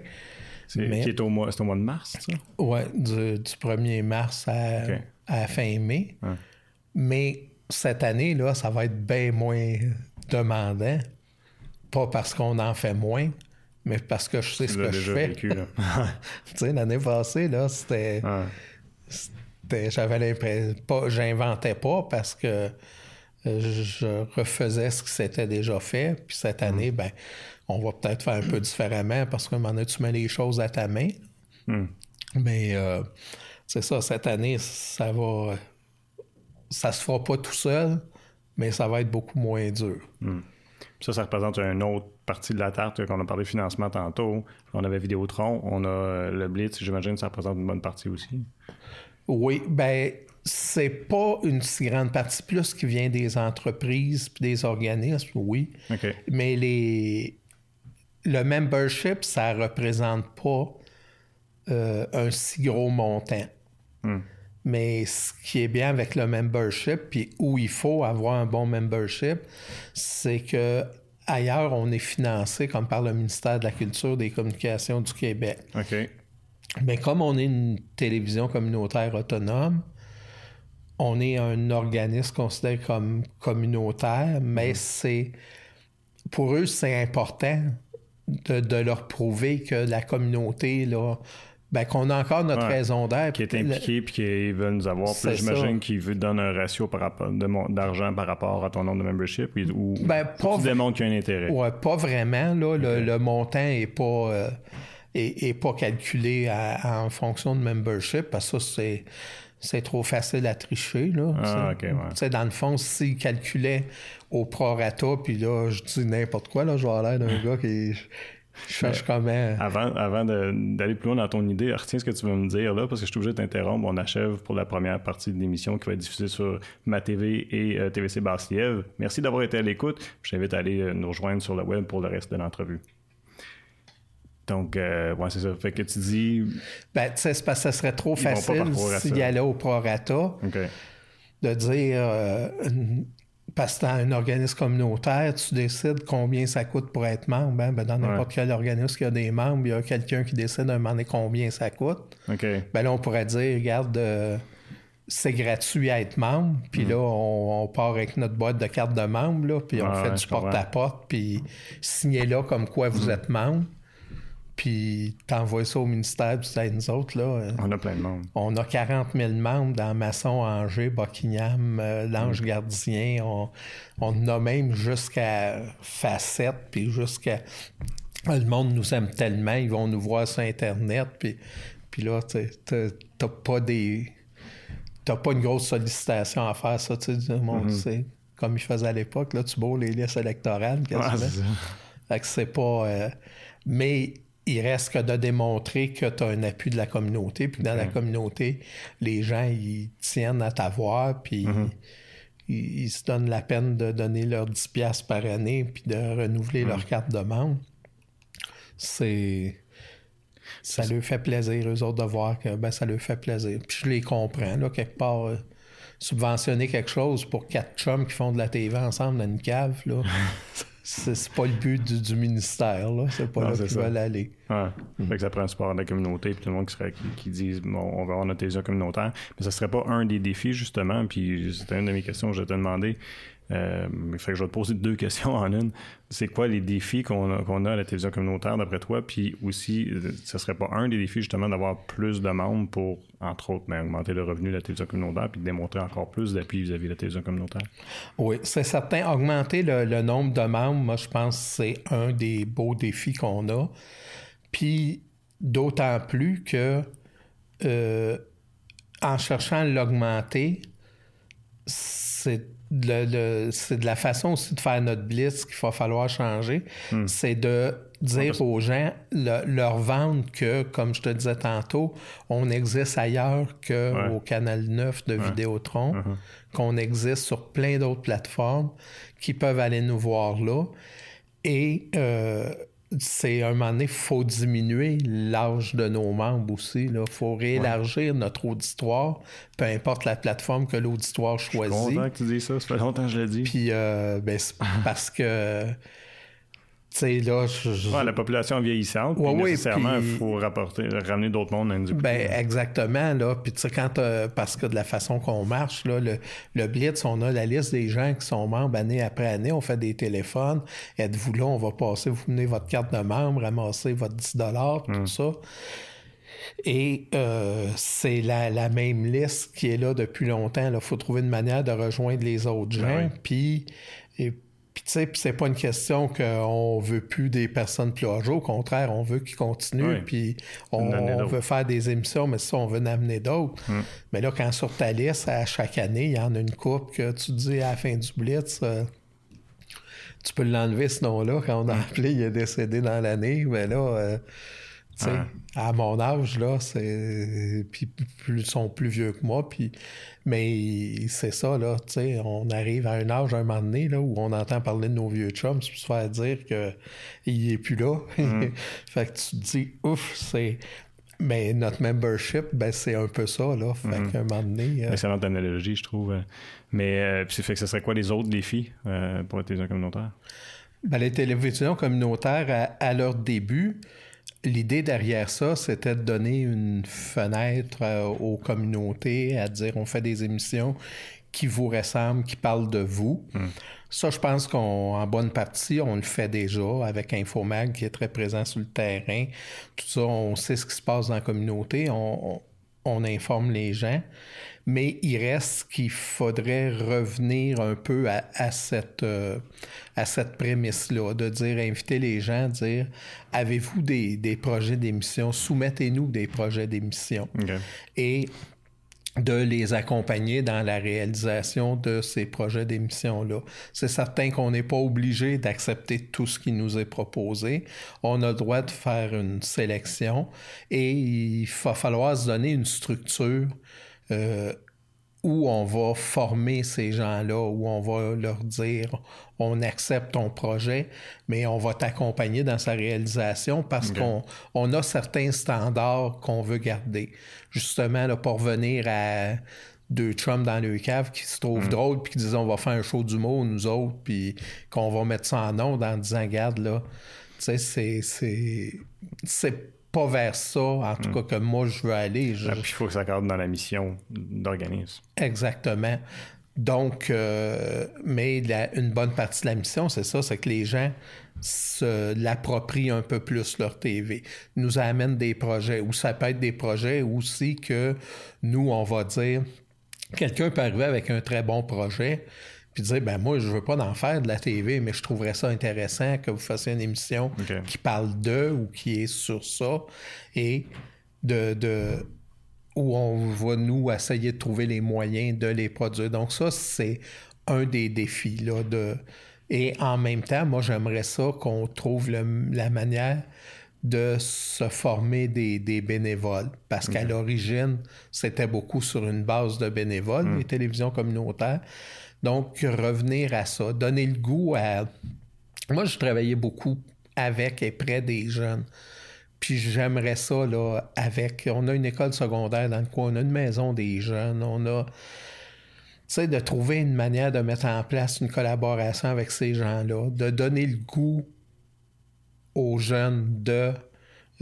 C'est Mais- qui est au mois, c'est au mois de mars, ça? Ouais, du, du 1er mars à, fin mai. Mais cette année, là, ça va être bien moins demandant. Pas parce qu'on en fait moins, mais parce que je sais ce Tu que je fais. tu sais, l'année passée, là, c'était. J'avais l'impression. Pas, j'inventais pas parce que euh, je refaisais ce qui s'était déjà fait. Puis cette année, ben, on va peut-être faire un peu différemment parce que moment donné, tu mets les choses à ta main. Hmm. Mais euh, c'est ça, cette année, ça va. Ça se fera pas tout seul, mais ça va être beaucoup moins dur. Puis Ça, ça représente une autre partie de la tarte qu'on a parlé de financement tantôt. On avait Vidéotron, on a euh, le Blitz, j'imagine que ça représente une bonne partie aussi. Oui, ben c'est pas une si grande partie plus qui vient des entreprises puis des organismes, oui. Mais les le membership, ça représente pas euh, un si gros montant. Hmm. Mais ce qui est bien avec le membership, puis où il faut avoir un bon membership, c'est que ailleurs, on est financé comme par le ministère de la Culture et des Communications du Québec. OK. Mais comme on est une télévision communautaire autonome, on est un organisme considéré comme communautaire, mais c'est pour eux, c'est important de, de leur prouver que la communauté, là, ben, qu'on a encore notre Ouais. raison d'être. Qui est impliqué puis qui veulent nous avoir. Puis j'imagine ça. qu'ils veulent donner un ratio par rapport d'argent par rapport à ton nombre de membership ou, ou Ben, pas tu démontres qu'il y a un intérêt. Ouais, pas vraiment. Là, le, le montant est pas, euh, est, est pas calculé à- en fonction de membership parce que ça, c'est, c'est trop facile à tricher. Là, Ah, tu sais. ok, ouais. Tu sais, Dans le fond, s'ils calculaient au prorata, puis là, je dis n'importe quoi, là, je vais l'air d'un gars qui cherche comment. Avant, avant de- d'aller plus loin dans ton idée, retiens ce que tu veux me dire là, parce que je suis obligé de t'interrompre. On achève pour la première partie de l'émission qui va être diffusée sur ma TV et euh, TVC Basse-Lièvre. Merci d'avoir été à l'écoute. Je t'invite à aller euh, nous rejoindre sur le web pour le reste de l'entrevue. Donc, euh, ouais, c'est ça. Fait que tu dis. Ben, tu sais, c'est parce que ça serait trop facile s'il y allait au prorata. De dire euh, parce que dans un organisme communautaire, tu décides combien ça coûte pour être membre. hein. Ben, dans n'importe quel organisme qui a des membres, il y a quelqu'un qui décide à un moment donné combien ça coûte. Ben là, on pourrait dire, regarde, euh, c'est gratuit à être membre, puis là, on, on part avec notre boîte de cartes de membre, là, puis on. Ouais, fait ouais, du porte-à-porte, puis signez là comme quoi vous êtes membre, puis t'envoies ça au ministère, puis c'est nous autres, là. On a plein de monde. on a 40 000 membres dans Masson, Angers, Buckingham, euh, Mm. l'Ange Gardien. On, on en a même jusqu'à Facette, puis jusqu'à... Le monde nous aime tellement, ils vont nous voir sur Internet, puis, puis là, tu sais, t'as pas des... T'as pas une grosse sollicitation à faire, ça, tu sais, monde, c'est comme ils faisaient à l'époque, là, tu beau les listes électorales, Ouais, quasiment. c'est ça. Fait que c'est pas. euh, mais il reste que de démontrer que tu as un appui de la communauté, puis dans la communauté, les gens, ils tiennent à t'avoir, puis ils, ils se donnent la peine de donner leurs 10$ piastres par année, puis de renouveler leur carte de membre. C'est. Ça leur fait plaisir, eux autres, de voir que ben, ça leur fait plaisir. Puis je les comprends, là, quelque part. euh, subventionner quelque chose pour quatre chums qui font de la TV ensemble dans une cave, là. c'est pas le but du, du ministère, là. C'est pas Non, là qu'ils veulent aller. Ouais. Fait que ça prend le support de la communauté, puis tout le monde qui, serait, qui, disent bon, on va avoir notre télévision communautaire. Mais ça serait pas un des défis, justement, puis c'était une de mes questions que je te demandais. Euh, fait que je vais te poser deux questions en une. C'est quoi les défis qu'on a, a à la télévision communautaire d'après toi? Puis aussi, ce serait pas un des défis justement d'avoir plus de membres pour, entre autres, ben, augmenter le revenu de la télévision communautaire puis démontrer encore plus d'appui vis-à-vis de la télévision communautaire? Oui, c'est certain. Augmenter le, le nombre de membres, moi, je pense que c'est un des beaux défis qu'on a. Puis, d'autant plus que euh, en cherchant à l'augmenter, c'est de la façon aussi de faire notre blitz qu'il va falloir changer. Hmm. C'est de dire aux gens, leur vendre que, comme je te disais tantôt, on existe ailleurs qu'au Canal 9 de Vidéotron, uh-huh. qu'on existe sur plein d'autres plateformes qui peuvent aller nous voir là. Et euh, c'est un moment donné, il faut diminuer l'âge de nos membres aussi. Il faut réélargir notre auditoire, peu importe la plateforme que l'auditoire choisit. Je suis content que tu dis ça, ça fait longtemps que je l'ai dit. Puis, euh, ben, parce que là, la population vieillissante, nécessairement, il faut rapporter, ramener d'autres mondes à Ben, exactement, là. Puis, tu sais, quand, parce que de la façon qu'on marche, là, le, le, Blitz, on a la liste des gens qui sont membres année après année. On fait des téléphones. Êtes-vous là? On va passer, vous menez votre carte de membre, ramasser votre 10 tout hum. ça. Et euh, c'est la, même liste qui est là depuis longtemps. Il faut trouver une manière de rejoindre les autres ben gens. Puis, puis tu sais, c'est pas une question qu'on veut plus des personnes plus âgées. Au contraire, on veut qu'ils continuent. Puis on, veut faire des émissions, mais ça, on veut en amener d'autres. Mm. Mais là, quand sur ta liste, à chaque année, il y en a une coupe que tu dis à la fin du Blitz, euh, tu peux l'enlever ce nom-là. Quand on a appelé, il est décédé dans l'année. Mais là, euh, à mon âge, là, c'est. Puis plus, sont plus vieux que moi. Puis... Mais c'est ça, là, tu sais, on arrive à un âge, un moment donné, là, où on entend parler de nos vieux chums, pour se faire dire qu'il est plus là. Mm. fait que tu te dis, ouf, c'est. Mais notre membership, ben, c'est un peu ça, là. Fait mm. qu'à un moment donné. Euh... Excellente analogie, je trouve. Mais, euh, puis, fait que ce serait quoi les autres défis euh, pour les télévisions communautaires? Ben, les télévisions communautaires, à leur début, L'idée derrière ça, c'était de donner une fenêtre euh, aux communautés, à dire on fait des émissions qui vous ressemblent, qui parlent de vous. Hmm. Ça, je pense qu'en bonne partie, on le fait déjà avec Infomag qui est très présent sur le terrain. Tout ça, on sait ce qui se passe dans la communauté, on informe les gens mais il reste qu'il faudrait revenir un peu à, cette, euh, à cette prémisse-là, de dire, inviter les gens, dire, avez-vous des, projets d'émission, soumettez-nous des projets d'émission. Et de les accompagner dans la réalisation de ces projets d'émission-là. C'est certain qu'on n'est pas obligé d'accepter tout ce qui nous est proposé. On a le droit de faire une sélection et il va falloir se donner une structure euh, où on va former ces gens-là, où on va leur dire on accepte ton projet, mais on va t'accompagner dans sa réalisation parce qu'on a certains standards qu'on veut garder. Justement, là, pour revenir à deux Trump dans le cave qui se trouvent mm. drôles puis qui disent on va faire un show d'humour, nous autres, puis qu'on va mettre ça en ondes en disant regarde là, tu sais, c'est pas vers ça, en tout hmm. cas, que moi, je veux aller. Ah, il faut que ça cadre dans la mission d'organisme. Exactement. Donc, euh, mais une bonne partie de la mission, c'est ça, c'est que les gens se l'approprient un peu plus leur TV, nous amènent des projets, ou ça peut être des projets aussi que nous, on va dire, quelqu'un peut arriver avec un très bon projet, puis dire ben moi je veux pas en faire de la TV mais je trouverais ça intéressant que vous fassiez une émission qui parle d'eux ou qui est sur ça et de, de où on va nous essayer de trouver les moyens de les produire donc ça c'est un des défis là de et en même temps moi j'aimerais ça qu'on trouve la manière de se former des, bénévoles. Parce qu'à l'origine, c'était beaucoup sur une base de bénévoles, mm. les télévisions communautaires. Donc, revenir à ça, donner le goût à... Moi, je travaillais beaucoup avec et près des jeunes. Puis j'aimerais ça, là, avec... On a une école secondaire dans le coin, on a une maison des jeunes, on a... Tu sais, de trouver une manière de mettre en place une collaboration avec ces gens-là, de donner le goût aux jeunes de...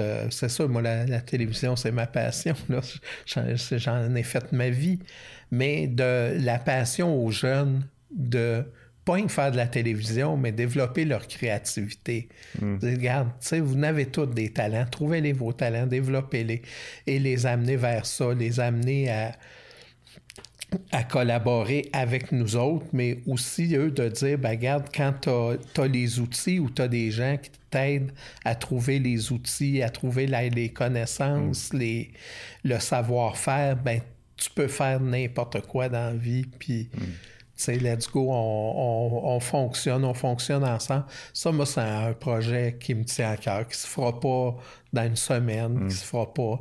Euh, c'est ça, moi, la, télévision, c'est ma passion. J'en ai fait ma vie mais de la passion aux jeunes de pas faire de la télévision, mais développer leur créativité. Mm. Regarde, vous n'avez tous des talents, trouvez-les vos talents, développez-les et les amener vers ça, les amener à, à collaborer avec nous autres, mais aussi eux de dire, ben, regarde, quand tu as, les outils ou tu as des gens qui t'aident à trouver les outils, à trouver les connaissances, mm. les, le savoir-faire, ben, tu peux faire n'importe quoi dans la vie, puis... Mm. sais, let's go, on, fonctionne, on fonctionne ensemble. Ça, moi, c'est un projet qui me tient à cœur, qui se fera pas dans une semaine, qui mm. se fera pas.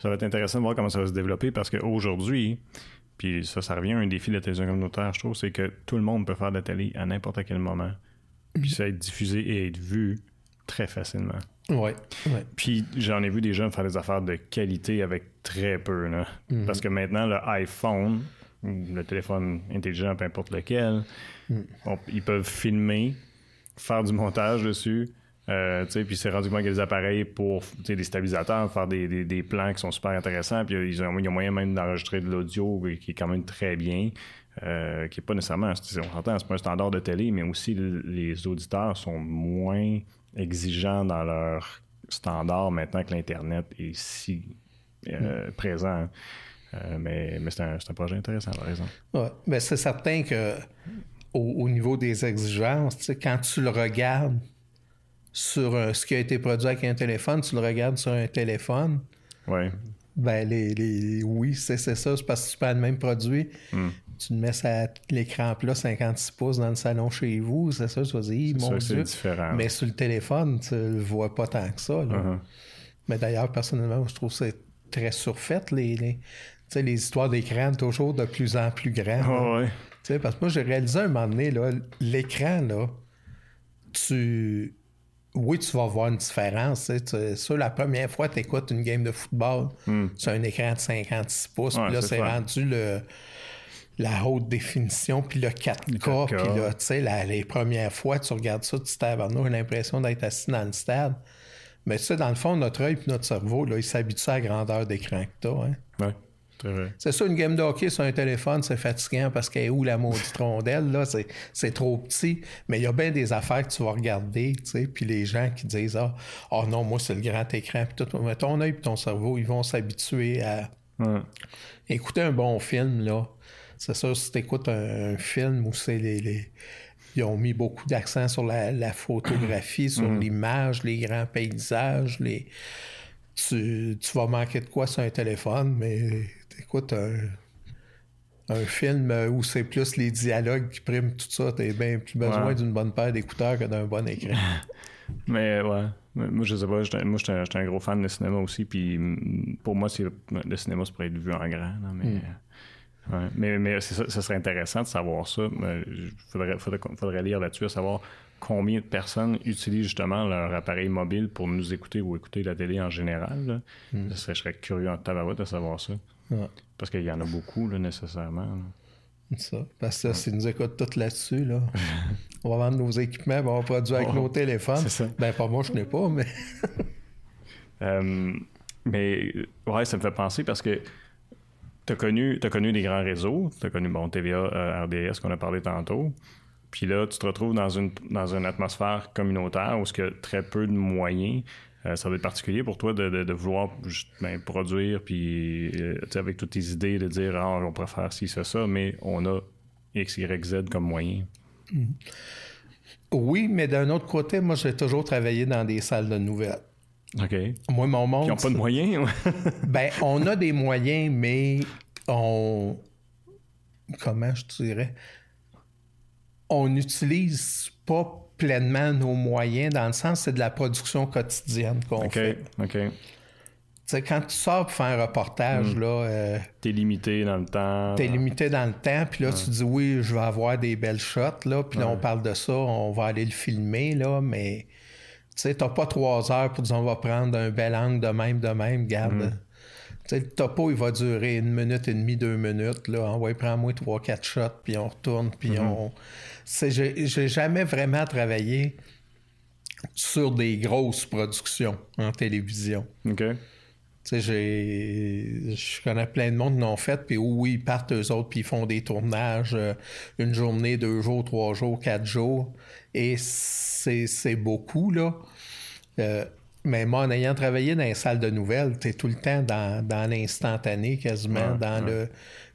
Ça va être intéressant de voir comment ça va se développer parce qu'aujourd'hui, puis ça, ça revient à un défi de la télévision communautaire, je trouve, c'est que tout le monde peut faire de la télé à n'importe quel moment. Puis ça être diffusé et être vu très facilement. Oui. Ouais. Puis j'en ai vu des gens faire des affaires de qualité avec très peu. Là. Mm-hmm. Parce que maintenant, le iPhone, le téléphone intelligent, peu importe lequel, mm. ils peuvent filmer, faire du montage dessus, euh, puis c'est rendu qu'il y a des appareils pour des stabilisateurs, faire des, des, plans qui sont super intéressants. Puis ils ont, ils ont moyen même d'enregistrer de l'audio qui est quand même très bien. Euh, qui n'est pas nécessairement, on s'entend, c'est pas un standard de télé, mais aussi les auditeurs sont moins exigeants dans leur standard maintenant que l'Internet est si euh, mm. présent. mais mais c'est un, un, projet intéressant, par exemple. Ouais, mais c'est certain que au, au, niveau des exigences, quand tu le regardes, sur euh, ce qui a été produit avec un téléphone, tu le regardes sur un téléphone. Oui. Ben, les, oui, c'est ça. C'est parce que tu prends le même produit. Hmm. Tu le mets à l'écran plat 56 pouces dans le salon chez vous. C'est ça, tu vas dire, mon Dieu. Différent. Mais sur le téléphone, tu le vois pas tant que ça. Uh-huh. Mais d'ailleurs, personnellement, je trouve que c'est très surfait. Les, les, les histoires d'écran toujours de plus en plus grands. Oh, Parce que moi, j'ai réalisé un moment donné, l'écran, là, tu oui, tu vas voir une différence. Sur la première fois, tu écoutes une game de football hmm. sur un écran de 56 pouces, puis là, c'est rendu le, la haute définition, puis le 4K, puis là, tu sais, les premières fois, tu regardes ça, tu t'as l'impression d'être assis dans le stade. Mais tu sais, dans le fond, notre œil et notre cerveau, là, il s'habitue à la grandeur d'écran que tu as. Hein? C'est ça, une game de hockey sur un téléphone, c'est fatigant parce qu'elle est où la maudite rondelle, là, c'est trop petit. Mais il y a bien des affaires que tu vas regarder, tu sais, puis les gens qui disent Ah, oh non, moi, c'est le grand écran, puis tout. Mais ton œil et ton cerveau, ils vont s'habituer à écouter un bon film, là. C'est ça, si tu écoutes un, film où c'est les, Ils ont mis beaucoup d'accent sur la, photographie, sur mm. l'image, les grands paysages, les. Tu, tu, vas manquer de quoi sur un téléphone, mais écoute, un, film où c'est plus les dialogues qui priment tout ça, t'as bien plus besoin d'une bonne paire d'écouteurs que d'un bon écran. Mais ouais. Moi, je sais pas, moi, j'étais un gros fan de cinéma aussi, puis pour moi, le cinéma, ça pourrait être vu en grand. mais, hmm. mais, mais ça, serait intéressant de savoir ça. Il faudrait, faudrait, lire là-dessus, à savoir combien de personnes utilisent justement leur appareil mobile pour nous écouter ou écouter la télé en général. Hmm. je serais curieux en tabarouette de savoir ça. Parce qu'il y en a beaucoup, là, nécessairement. Ça. Parce que s'ils nous écoutent tout là-dessus, là, on va vendre nos équipements, on va produire avec nos téléphones. C'est ça. Ben, pas moi, je n'ai pas, mais. Euh, mais, ouais, ça me fait penser parce que tu as connu, as connu des grands réseaux. Tu as connu, bon, TVA, euh, RDS, qu'on a parlé tantôt. Puis là, tu te retrouves dans une, dans une atmosphère communautaire où il y a très peu de moyens. Euh, ça va être particulier pour toi de, vouloir juste, ben, produire, puis euh, avec toutes tes idées, de dire ah, on faire ci, ça, ça, mais on a X, Y, Z comme moyen. Oui, mais d'un autre côté, moi, j'ai toujours travaillé dans des salles de nouvelles. OK. Moi, mon monde. Ils n'ont pas de moyens? ben, on a des moyens, mais on. Comment je dirais? On n'utilise pas pleinement nos moyens, dans le sens, c'est de la production quotidienne qu'on fait. OK. sais, quand tu sors pour faire un reportage, mm. là. Euh, t'es limité dans le temps. T'es limité dans le temps, puis là, tu dis oui, je vais avoir des belles shots, là, puis là, on parle de ça, on va aller le filmer, là, mais. Tu sais, t'as pas trois heures pour dire on va prendre un bel angle de même, de même, garde. Mm. Tu sais, le topo, il va durer une minute et demie, deux minutes, là. On va prendre moins trois, quatre shots, puis on retourne, puis mm-hmm. on j'ai jamais vraiment travaillé sur des grosses productions en télévision. OK. Tu sais, je connais plein de monde qui l'ont fait, puis oui, ils partent eux autres, puis ils font des tournages euh, une journée, deux jours, trois jours, quatre jours, et c'est beaucoup, là. Euh, Mais moi, en ayant travaillé dans les salles de nouvelles, tu es tout le temps dans, dans l'instantané, quasiment, dans le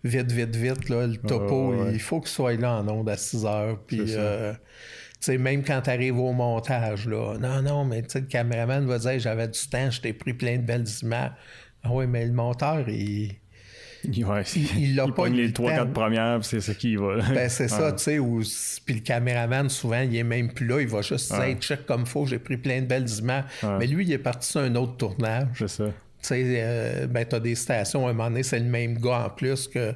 vite, vite, vite, là, le topo. Il faut qu'il soit là en ondes à 6 heures. Puis, euh, même quand tu arrives au montage, là, non, non, mais le caméraman va dire j'avais du temps, je t'ai pris plein de belles images. Ah oui, mais le monteur, il. Ouais, il l'a pas les trois quatre premières, c'est ce qui va. Ben, c'est ça, tu sais, puis le caméraman, souvent, il est même plus là, il va juste dire check comme faut, j'ai pris plein de belles images. Mais lui, il est parti sur un autre tournage. C'est ça. Tu sais, euh, ben, t'as des stations, à un moment donné, c'est le même gars en plus que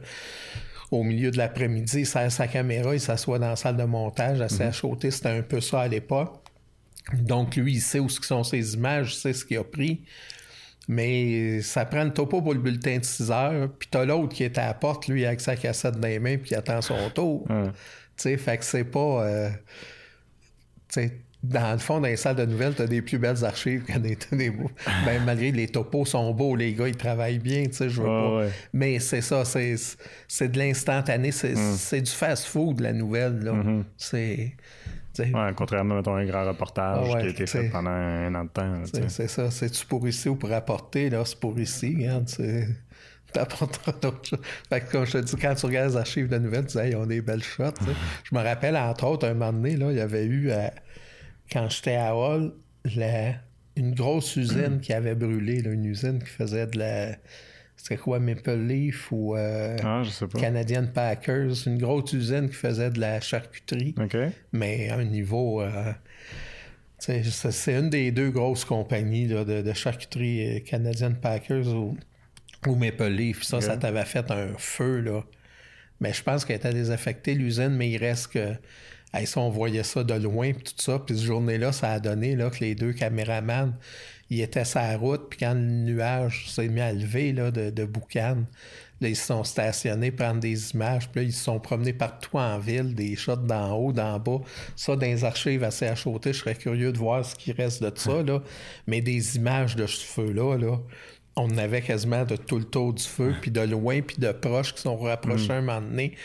au milieu de l'après-midi, il sert sa caméra, il s'assoit dans la salle de montage, assez mm -hmm. c'était un peu ça à l'époque. Donc, lui, il sait où sont ses images, il sait ce qu'il a pris. Mais ça prend le topo pour le bulletin de 6 heures. Puis t'as l'autre qui est à la porte, lui, avec sa cassette dans les mains, puis qui attend son tour. Tu sais, fait que c'est pas. Euh, tu sais, dans le fond, dans les salles de nouvelles, t'as des plus belles archives que des, des ben, malgré les topos sont beaux, les gars, ils travaillent bien, tu sais, je veux pas. Mais c'est ça, c'est, c'est de l'instantané, c'est, mm. c'est du fast-food, la nouvelle, là. Mm-hmm. C'est Ouais, contrairement à un grand reportage ah qui a été fait pendant un an de temps. C'est ça. C'est-tu pour ici ou pour apporter? Là, c'est pour ici. Regarde, t'apporteras d'autres choses. Fait que, comme je te dis, quand tu regardes les archives de nouvelles, tu dis, ils ont des belles shots. je me rappelle, entre autres, un moment donné, là, il y avait eu, euh, quand j'étais à Hall, une grosse usine qui avait brûlé, une usine qui faisait de la c'était quoi, Maple Leaf ou euh, ah, Canadian Packers, une grosse usine qui faisait de la charcuterie, mais à un niveau... Euh, c'est une des deux grosses compagnies de, charcuterie, euh, Canadian Packers ou, Maple Leaf. Ça, ça t'avait fait un feu, là. Mais je pense qu'elle était désaffectée, l'usine, mais il reste que... on voyait ça de loin, puis tout ça. Puis cette journée-là, ça a donné là, que les deux caméramans il était sur la route, puis quand le nuage s'est mis à lever là, de, de boucan, là, ils se sont stationnés, prendre des images, puis là, ils se sont promenés partout en ville, des shots d'en haut, d'en bas. Ça, dans les archives assez achautées, je serais curieux de voir ce qui reste de ça, là. Mais des images de ce feu-là, là, on avait quasiment de tout le tour du feu, puis de loin, puis de proches qui sont rapprochés mm. un moment donné.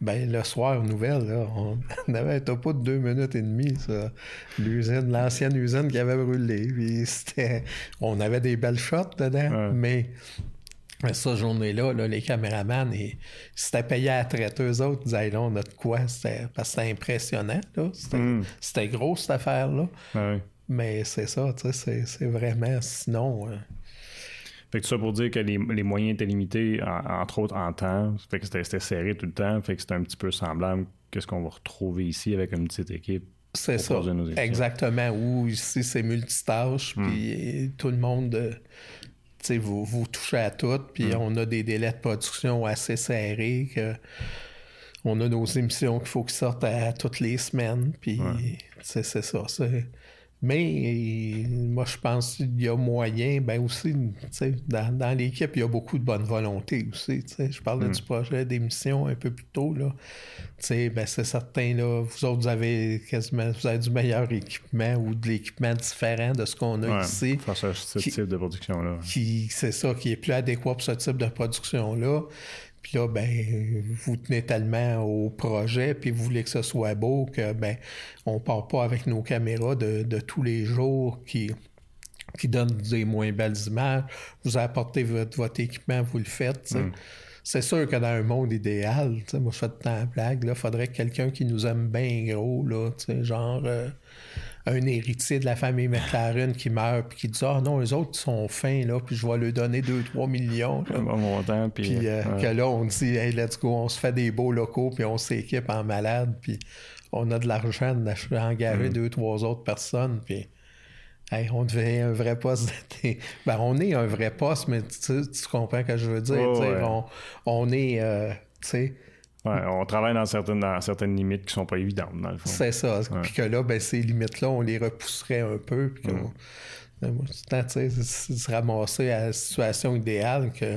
Ben, le soir, nouvelle, là, on avait un topo de deux minutes et demie, ça. L'usine, l'ancienne usine qui avait brûlé. Puis c'était. On avait des belles shots dedans, mais. Mais cette journée-là, là, les caméramans, ils s'étaient payés à la traite. Eux autres, ils disaient, là, on a de quoi? C'était, parce que c'était impressionnant, là. C'était, hmm. c'était gros, cette affaire-là. Mais c'est ça, tu sais, c'est, c'est vraiment... Sinon... Euh, fait que tout ça pour dire que les, moyens étaient limités, entre autres en temps. Fait que c'était serré tout le temps. Fait que c'était un petit peu semblable que ce qu'on va retrouver ici avec une petite équipe. C'est ça. Exactement. Où ici, c'est multitâche. Hmm. Puis tout le monde. Euh, vous, vous touchez à tout, puis hmm. on a des délais de production assez serrés, que on a nos émissions qu'il faut qu'ils sortent à, toutes les semaines, puis c'est ça. Mais moi, je pense qu'il y a moyen, ben aussi, dans, dans l'équipe, il y a beaucoup de bonne volonté aussi. Je parlais mm. du projet d'émission un peu plus tôt. Là. Ben, c'est certain, là, vous autres, vous avez quasiment vous avez du meilleur équipement ou de l'équipement différent de ce qu'on a ici. Face à ce type de production-là. c'est ça, qui est plus adéquat pour ce type de production-là. Puis là, ben, vous tenez tellement au projet, puis vous voulez que ce soit beau, que ben, on part pas avec nos caméras de, tous les jours qui, qui donnent des moins belles images. Vous apportez votre, votre équipement, vous le faites. Mm. C'est sûr que dans un monde idéal, moi je fais de temps blague, il faudrait quelqu'un qui nous aime bien gros, là, genre euh, un héritier de la famille McLaren qui meurt puis qui dit Ah non, les autres sont fins, là, puis je vais lui donner 2-3 millions. puis, euh, que là, on dit Hey, let's go, on se fait des beaux locaux, puis on s'équipe en malade, puis on a de l'argent d'engager mm. deux, trois autres personnes, puis. Hey, on devait un vrai poste. ben, on est un vrai poste, mais tu, comprends ce que je veux dire. on, on, est. Euh, tu sais, on travaille dans certaines, dans certaines limites qui sont pas évidentes, dans le fond. C'est ça. Puis que là, ben, ces limites-là, on les repousserait un peu. Puis qu'on. Ben, se ramasser à la situation idéale que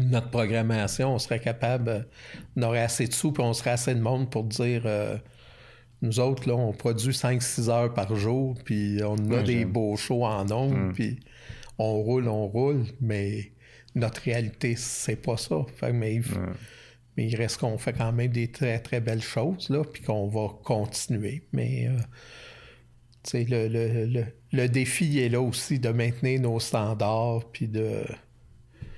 notre programmation, on serait capable, on aurait assez de sous, puis on serait assez de monde pour dire euh, nous autres, là, on produit 5-6 heures par jour, puis on a des beaux shows en ondes, mm. puis on roule, on roule, mais notre réalité, c'est pas ça. Fait, mais mais il reste qu'on fait quand même des très, très belles choses, là, puis qu'on va continuer. Mais, euh, le, le, le, le, défi est là aussi de maintenir nos standards, puis de,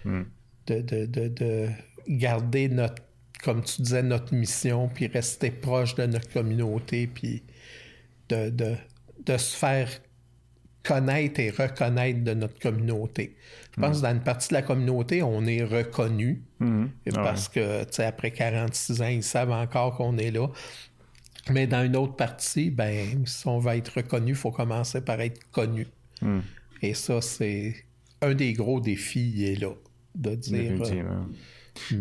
Hmm. de, de, de, de garder notre, comme tu disais, notre mission, puis rester proche de notre communauté, puis de, de, de se faire connaître et reconnaître de notre communauté. Je pense que dans une partie de la communauté, on est reconnu Mhm. Ah parce que, tu sais, après 46 ans, ils savent encore qu'on est là. Mais dans une autre partie, ben, si on va être reconnu, il faut commencer par être connu. Hmm. Et ça, c'est un des gros défis, il est là. De dire. euh, Définitivement.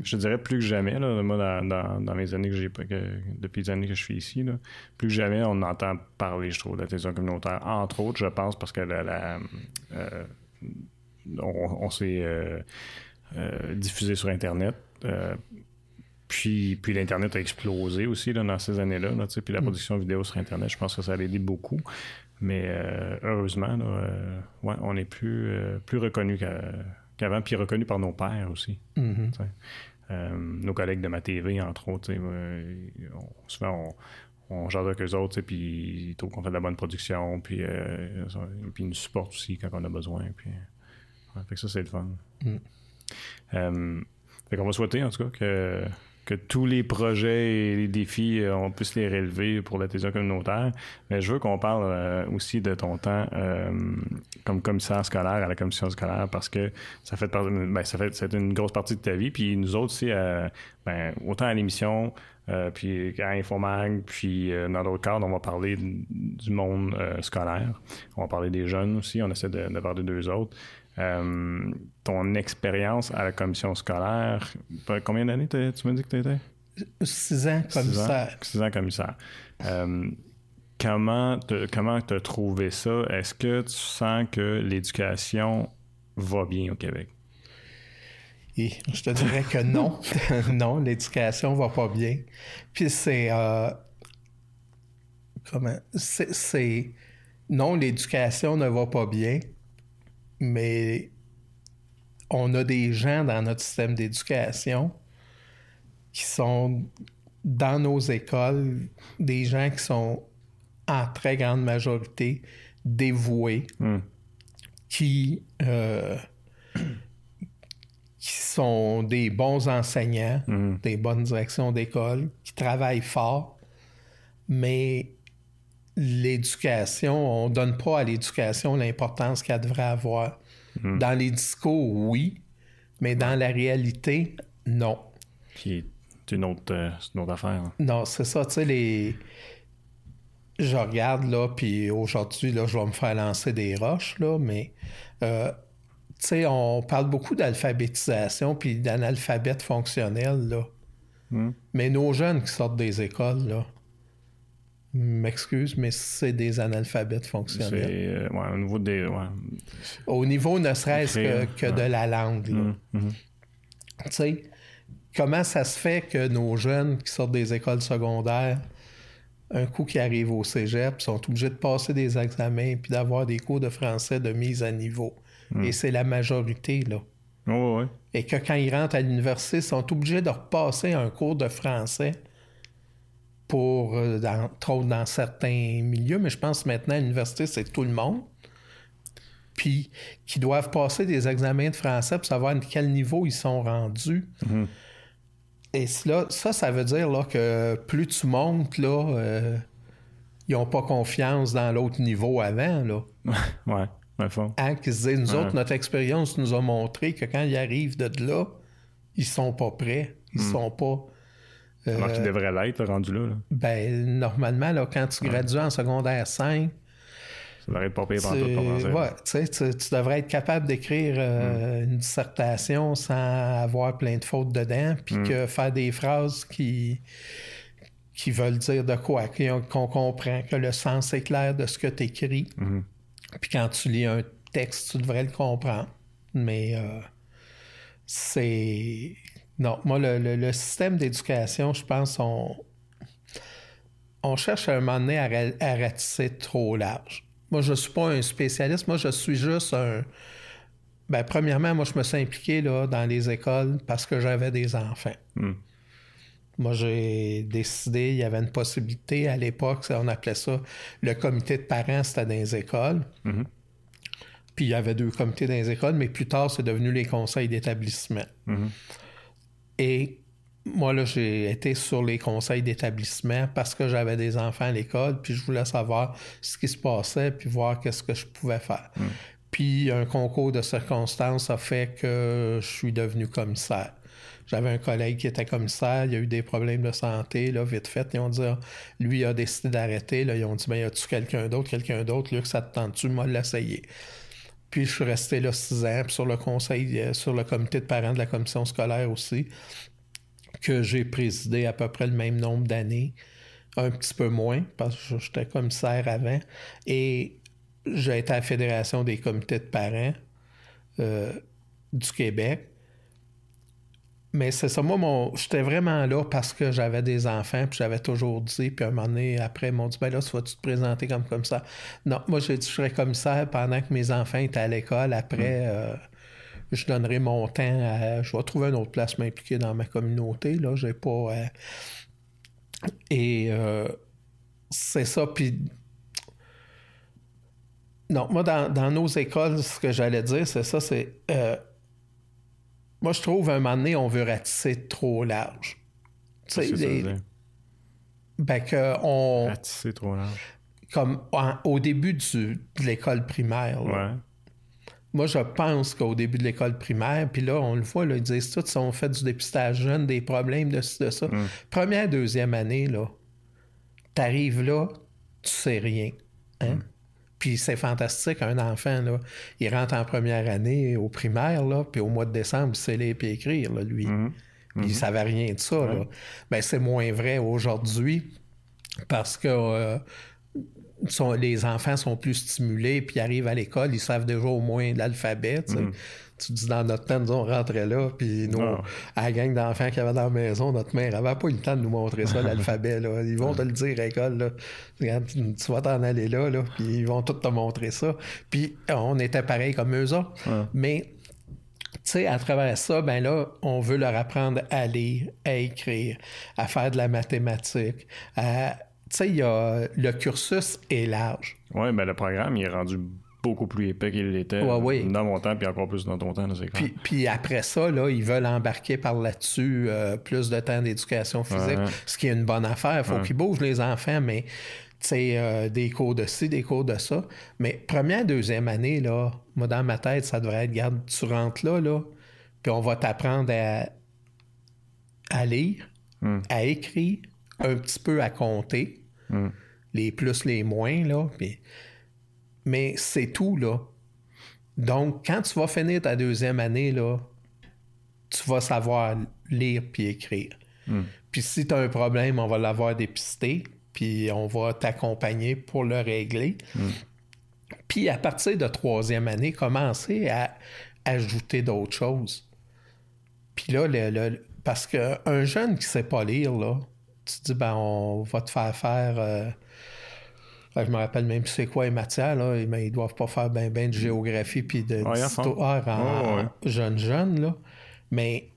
Je dirais plus que jamais, là, moi, dans, dans, dans les années que j'ai que, depuis les années que je suis ici, là, plus que jamais, on entend parler, je trouve, de la télévision communautaire. Entre autres, je pense, parce que la, la, euh, on, on s'est euh, euh, diffusé sur Internet. euh, puis, puis l'Internet a explosé aussi là, dans ces années-là. là, puis la production vidéo sur Internet, je pense que ça a aidé beaucoup. Mais euh, heureusement, là, euh, ouais, on est plus, euh, plus reconnu qu'a- qu'avant, puis reconnu par nos pairs aussi. mhm. Euh, nos collègues de ma TV, entre autres, on- souvent on, on jase avec eux autres, puis ils trouvent qu'on fait de la bonne production, puis, puis ils nous supportent aussi quand on a besoin. Puis, ouais, fait que ça, c'est le fun. Mm. Euh, fait qu'on va souhaiter, en tout cas, que, que tous les projets et les défis, euh, on puisse les relever pour la télévision communautaire. Mais je veux qu'on parle euh, aussi de ton temps euh, comme commissaire scolaire à la commission scolaire parce que ça fait, ben, ça fait c'est une grosse partie de ta vie. Puis nous autres aussi, ben, autant à l'émission, euh, puis à Infomag, puis euh, dans d'autres cadres, on va parler du monde euh, scolaire. On va parler des jeunes aussi. On essaie de, de parler d'eux autres. Euh, ton expérience à la commission scolaire, combien d'années tu m'as dit que tu étais? Six ans commissaire. Six ans commissaire. Euh, comment te- comment tu as trouvé ça? Est-ce que tu sens que l'éducation va bien au Québec? Et je te dirais que non. non, l'éducation va pas bien. Puis c'est. euh, comment? C'est- Non, l'éducation ne va pas bien, mais on a des gens dans notre système d'éducation qui sont dans nos écoles, des gens qui sont en très grande majorité dévoués, Hmm. qui, euh, qui sont des bons enseignants, Mhm. des bonnes directions d'école, qui travaillent fort, mais l'éducation, on donne pas à l'éducation l'importance qu'elle devrait avoir. Dans les discours, oui, mais dans la réalité, non. Qui est une autre, euh, c'est une autre affaire. hein. Non, c'est ça, tu sais, les... Je regarde, là, puis aujourd'hui, là, je vais me faire lancer des roches, là, mais, euh, tu sais, on parle beaucoup d'alphabétisation puis d'analphabète fonctionnel, là. Hmm. Mais nos jeunes qui sortent des écoles, là, m'excuse, mais c'est des analphabètes fonctionnels. euh, ouais, au niveau des. Ouais. Au niveau ne serait-ce que, de la langue, là. Mhm, mhm. Tu sais, comment ça se fait que nos jeunes qui sortent des écoles secondaires, un coup qui arrivent au cégep, sont obligés de passer des examens puis d'avoir des cours de français de mise à niveau? Et c'est la majorité, là. Ouais. Et que quand ils rentrent à l'université, ils sont obligés de repasser un cours de français pour, euh, dans, entre autres dans certains milieux, mais je pense maintenant à l'université, c'est tout le monde. Puis qui doivent passer des examens de français pour savoir à quel niveau ils sont rendus. Mhm. Et cela, ça, ça veut dire là, que plus tu montes, là, euh, ils n'ont pas confiance dans l'autre niveau avant. Là. ouais, le fond. Hein, qui se disent, nous Ouais. autres, notre expérience nous a montré que quand ils arrivent de là, ils sont pas prêts. Ils sont pas. Euh, Alors qu'il devrait l'être, rendu là. là. ben, normalement, là, quand tu gradues en secondaire 5, Ça devrait être pas pire tu, ouais, tu, sais, tu- devrais être capable d'écrire euh, une dissertation sans avoir plein de fautes dedans, puis que faire des phrases qui, qui veulent dire de quoi, qu'on comprend, que le sens est clair de ce que tu écris. Mhm. Puis quand tu lis un texte, tu devrais le comprendre. Mais euh, c'est. Non, moi, le, le- le système d'éducation, je pense, on, on cherche à un moment donné à, ra- à ratisser trop large. Moi, je ne suis pas un spécialiste. Moi, je suis juste un. Ben, premièrement, moi, je me suis impliqué là, dans les écoles parce que j'avais des enfants. Hmm. Moi, j'ai décidé, il y avait une possibilité à l'époque, on appelait ça le comité de parents, c'était dans les écoles. Mhm. Puis il y avait deux comités dans les écoles, mais plus tard, c'est devenu les conseils d'établissement. Mhm. Et moi, là, j'ai été sur les conseils d'établissement parce que j'avais des enfants à l'école, puis je voulais savoir ce qui se passait, puis voir qu'est-ce que je pouvais faire. Puis un concours de circonstances a fait que je suis devenu commissaire. J'avais un collègue qui était commissaire, il y a eu des problèmes de santé, là, vite fait. Ils ont dit, ah, lui, il a décidé d'arrêter. Là, ils ont dit, ben, y a-tu quelqu'un d'autre, quelqu'un d'autre, Luc, ça te tente-tu, moi, l'essayer? Puis je suis resté là six ans, puis sur le conseil, euh, sur le comité de parents de la commission scolaire aussi, que j'ai présidé à peu près le même nombre d'années, un petit peu moins, parce que j'étais commissaire avant. Et j'ai été à la Fédération des comités de parents euh, du Québec. Mais c'est ça, moi, mon, j'étais vraiment là parce que j'avais des enfants, puis j'avais toujours dit, puis un moment donné, après, ils m'ont dit, ben là, vas-tu te présenter comme comme ça? Non, moi, j'ai dit, je serais commissaire pendant que mes enfants étaient à l'école. Après, euh, je donnerai mon temps à. Je vais trouver une autre place m'impliquer dans ma communauté, là. J'ai pas. euh, et euh, c'est ça, puis. Non, moi, dans, dans nos écoles, ce que j'allais dire, c'est ça, c'est. Moi, je trouve, à un moment donné, on veut ratisser trop large. Tu sais, les- ben que on, Ratisser trop large. comme en- au début du- de l'école primaire, là, Ouais. moi je pense qu'au début de l'école primaire, puis là on le voit, là, ils disent tout, on fait du dépistage jeune, des problèmes de ci, de ça. Mm. Première, deuxième année, là, t'arrives là, tu sais rien. Hein? Mm. Puis c'est fantastique, un enfant, là, il rentre en première année au primaire, là, puis au mois de décembre, il sait lire et écrire, là, lui. Mhm. Il savait rien de ça. Là. Ben, c'est moins vrai aujourd'hui parce que euh, sont- les enfants sont plus stimulés, puis ils arrivent à l'école, ils savent déjà au moins l'alphabet. sais. Tu dis dans notre temps, nous, on rentrait là, puis nous, Ah. à la gang d'enfants qu'il y avait dans la maison, notre mère avait pas eu le temps de nous montrer ça, l'alphabet. là. Ils vont te le dire à l'école. Là. Tu tu vas t'en aller là, là, puis ils vont tout te montrer ça. Puis on était pareil comme eux autres. Mais tu sais, à travers ça, ben là, on veut leur apprendre à lire, à écrire, à faire de la mathématique. à- Tu sais, le cursus est large. Ouais, ben le programme, il est rendu beaucoup plus épais qu'il l'était Ouais, oui. dans mon temps, puis encore plus dans ton temps, là. Puis, puis après ça, là, ils veulent embarquer par là-dessus euh, plus de temps d'éducation physique, Ouais. ce qui est une bonne affaire. Il faut qu'ils bougent les enfants, mais tu sais, euh, des cours de ci, des cours de ça. Mais première, deuxième année, là, moi, dans ma tête, ça devrait être, garde, tu rentres là, là, puis on va t'apprendre à, à lire, Hmm. à écrire, un petit peu à compter, Hmm. les plus, les moins, là. puis- Mais c'est tout, là. Donc, quand tu vas finir ta deuxième année, là, tu vas savoir lire puis écrire. Puis si tu as un problème, on va l'avoir dépisté, puis on va t'accompagner pour le régler. Puis à partir de troisième année, commencer à ajouter d'autres choses. Puis là, le, le- parce qu'un jeune qui sait pas lire, là, tu te dis, ben, on va te faire faire. euh, je me rappelle même c'est quoi les matières, là, mais ils doivent pas faire ben, ben de géographie puis de Ouais, en font. d'histoire en Ouais, ouais. jeune jeune, là. Mais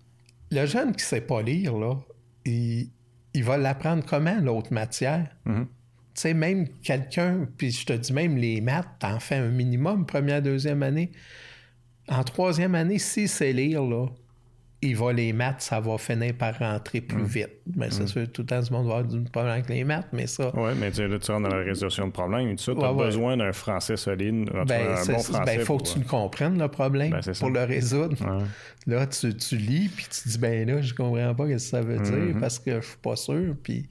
le jeune qui sait pas lire, là, il, il va l'apprendre comment, l'autre matière? Mhm. Tu sais, même quelqu'un, puis je te dis même les maths, t'en fais un minimum première, deuxième année. En troisième année, s'il sait lire, là, il va les maths, ça va finir par rentrer Mm. plus vite. Mais c'est sûr, tout le temps, du monde va avoir du problème avec les maths, mais ça, Ouais, mais tu là, tu rentres dans la résolution de problèmes et tout ça. Tu as Ouais, ouais. besoin d'un français solide, tout ben, un bon ben, français. faut pour, que tu le comprennes, le problème, Ben, pour le résoudre. Ouais. Là, tu, tu lis, puis tu dis, ben là, je comprends pas ce que ça veut Mm-hmm. dire parce que je suis pas sûr. Puis, tu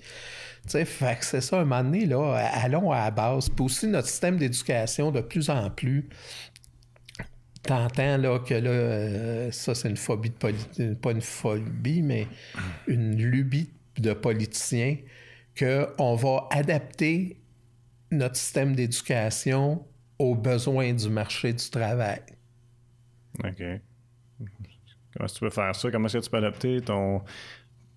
sais, fait que c'est ça, un moment donné, là, allons à la base. Puis aussi, notre système d'éducation, de plus en plus, t'entends, là, que là, euh, ça, c'est une phobie de politique, pas une phobie, mais une lubie de politiciens, qu'on va adapter notre système d'éducation aux besoins du marché du travail. OK. Comment est-ce que tu peux faire ça? Comment est-ce que tu peux adapter ton,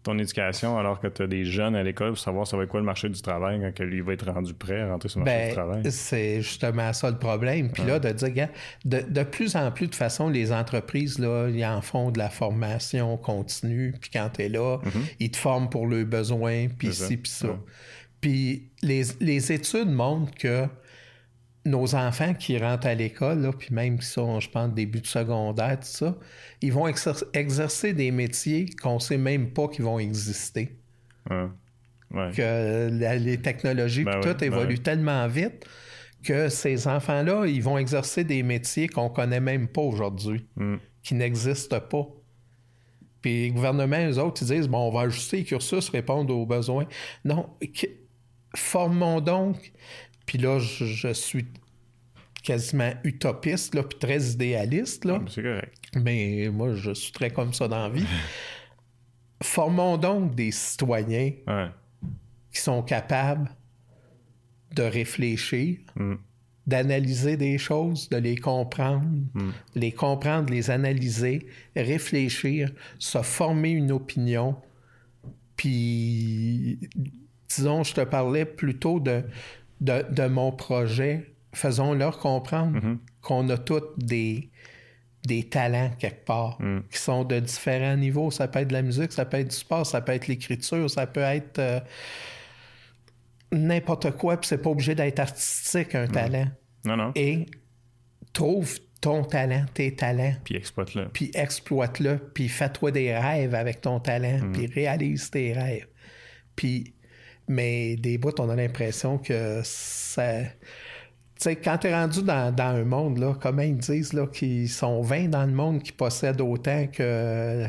ton éducation alors que tu as des jeunes à l'école pour savoir ça va être quoi le marché du travail quand lui va être rendu prêt à rentrer sur le marché Ben, du travail? c'est justement ça le problème. Puis là, de dire, de, de plus en plus, de façon, les entreprises, là, ils en font de la formation continue. Puis quand tu es là, ils te forment pour leurs besoins, puis Mm-hmm. Ci, puis ça. Puis les, les études montrent que nos enfants qui rentrent à l'école, puis même qui sont, je pense, début de secondaire, tout ça, ils vont exer- exercer des métiers qu'on sait même pas qu'ils vont exister. Ouais. Ouais. Que la- les technologies, Ben tout ben évolue oui. tellement vite que ces enfants-là, ils vont exercer des métiers qu'on connaît même pas aujourd'hui, Mm. qui n'existent pas. Puis les gouvernements, eux autres, ils disent, bon, on va ajuster les cursus, répondre aux besoins. Non, formons donc, puis là, je, je suis quasiment utopiste, là, puis très idéaliste, là. C'est correct. Mais moi, je suis très comme ça dans la vie. Formons donc des citoyens Ouais. qui sont capables de réfléchir, Mm. d'analyser des choses, de les comprendre, les comprendre, les analyser, réfléchir, se former une opinion. Puis, disons, je te parlais plutôt de, de, de mon projet. Faisons-leur comprendre qu'on a tous des, des talents quelque part, qui sont de différents niveaux. Ça peut être de la musique, ça peut être du sport, ça peut être l'écriture, ça peut être euh, n'importe quoi, puis c'est pas obligé d'être artistique, un talent. Non, non. Et trouve ton talent, tes talents, Puis exploite-le. puis exploite-le, puis fais-toi des rêves avec ton talent, puis réalise tes rêves. Puis, mais des bouts, on a l'impression que ça... Tu sais, quand t'es rendu dans, dans un monde, là, comment ils disent, là, qu'ils sont 20 dans le monde qui possèdent autant que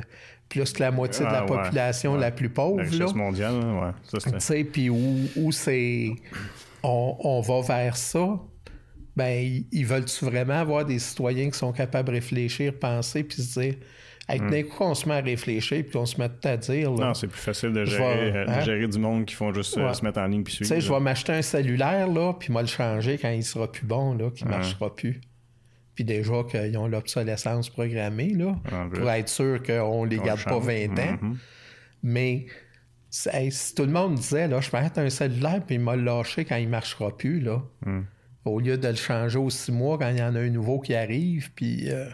plus que la moitié de la Ah, ouais, population ouais. la plus La pauvre, là. richesse mondiale, là, ouais. Tu sais, puis où, où c'est. On, on va vers ça. Ben, ils, ils veulent-tu vraiment avoir des citoyens qui sont capables de réfléchir, penser, puis se dire. Avec d'un coup, on se met à réfléchir, puis on se met tout à dire. là, Hmm. Non, c'est plus facile de gérer, vais- euh, de hein? gérer du monde qui font juste euh, se mettre en ligne puis tu suivre. sais, je vais m'acheter un cellulaire, là, puis moi le changer quand il sera plus bon, là, qu'il marchera plus. Puis déjà qu'ils ont l'obsolescence programmée, là, plus. pour être sûr qu'on les On garde le pas change. 20 ans. Mhm. Mais hey, si tout le monde disait, là, je vais mettre un cellulaire puis il m'a lâché quand il marchera plus, là. Mm. Au lieu de le changer aux six mois quand il y en a un nouveau qui arrive, puis euh,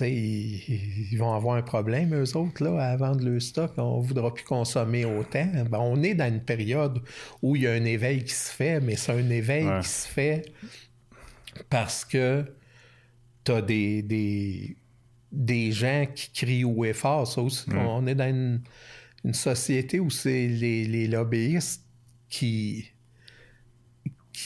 ils, ils vont avoir un problème, eux autres, là, à vendre le stock. On voudra plus consommer autant. Ben, on est dans une période où il y a un éveil qui se fait, mais c'est un éveil Ouais. qui se fait parce que tu as des, des, des gens qui crient haut et fort. Ça aussi, On est dans une, une société où c'est les, les lobbyistes qui,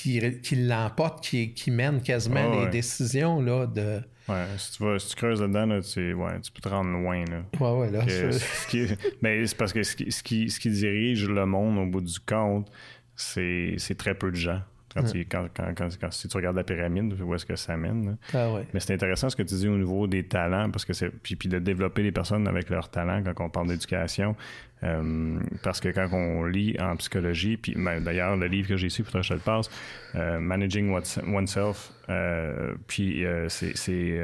qui, qui l'emportent, qui, qui mènent quasiment Ah les décisions là, de. Ouais, si tu, vas, si tu creuses là-dedans, là, tu, ouais, tu peux te rendre loin. Là. Ouais, ouais, là, Que je- ce qui- mais c'est parce que ce qui, ce, qui, ce qui dirige le monde au bout du compte, c'est très peu de gens. Quand, tu, quand, quand, quand- quand- si tu regardes la pyramide, où est-ce que ça mène. Ah ouais. Mais c'est intéressant ce que tu dis au niveau des talents, parce que c'est puis, puis de développer les personnes avec leurs talents quand on parle d'éducation. Euh, parce que quand on lit en psychologie, puis ben, d'ailleurs le livre que j'ai ici, faudrait que je te le passe, euh, Managing Oneself, euh, puis euh, c'est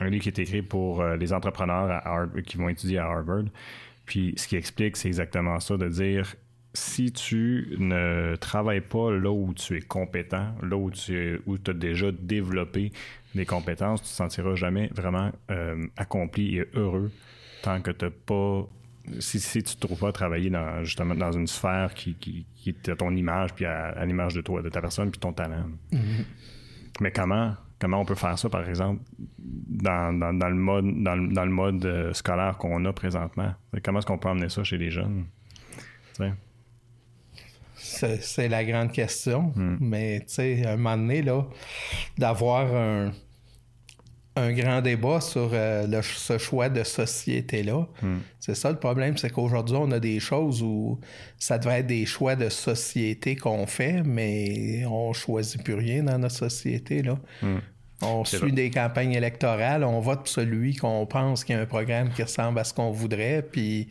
un livre qui est écrit pour les entrepreneurs à Harvard- qui vont étudier à Harvard. Puis ce qui explique, c'est exactement ça, de dire si tu ne travailles pas là où tu es compétent, là où tu où as déjà développé des compétences, tu ne te sentiras jamais vraiment euh, accompli et heureux tant que tu n'as pas. Si, si tu ne te trouves pas à travailler dans, justement dans une sphère qui, qui, qui est à ton image, puis à, à l'image de toi, de ta personne, puis ton talent. Mais comment, comment on peut faire ça, par exemple, dans, dans, dans le mode, dans, le- dans le mode euh, scolaire qu'on a présentement? Comment est-ce qu'on peut emmener ça chez les jeunes? C'est la grande question. Mais, tu sais, à un moment donné, là, d'avoir un, un grand débat sur euh, le- ce choix de société-là, c'est ça le problème, c'est qu'aujourd'hui, on a des choses où ça devrait être des choix de société qu'on fait, mais on choisit plus rien dans notre société, là. On suit vrai. des campagnes électorales, on vote pour celui qu'on pense qu'il y a un programme qui ressemble à ce qu'on voudrait, puis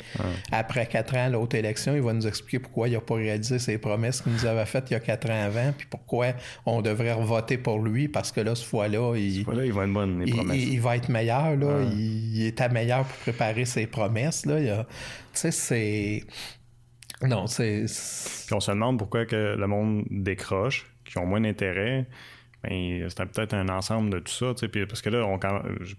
après quatre ans, l'autre élection, il va nous expliquer pourquoi il n'a pas réalisé ses promesses qu'il nous avait faites il y a quatre ans avant, puis pourquoi on devrait voter pour lui, parce que là, cette fois-là, il, être les promesses. va être meilleur, là. Il, il est à meilleur pour préparer ses promesses, là. Tu sais, c'est... Non, c'est... c'est- Puis on se demande pourquoi que le monde décroche, qui ont moins d'intérêt. Ben, c'était peut-être un ensemble de tout ça, tu sais, puis- parce que là, on,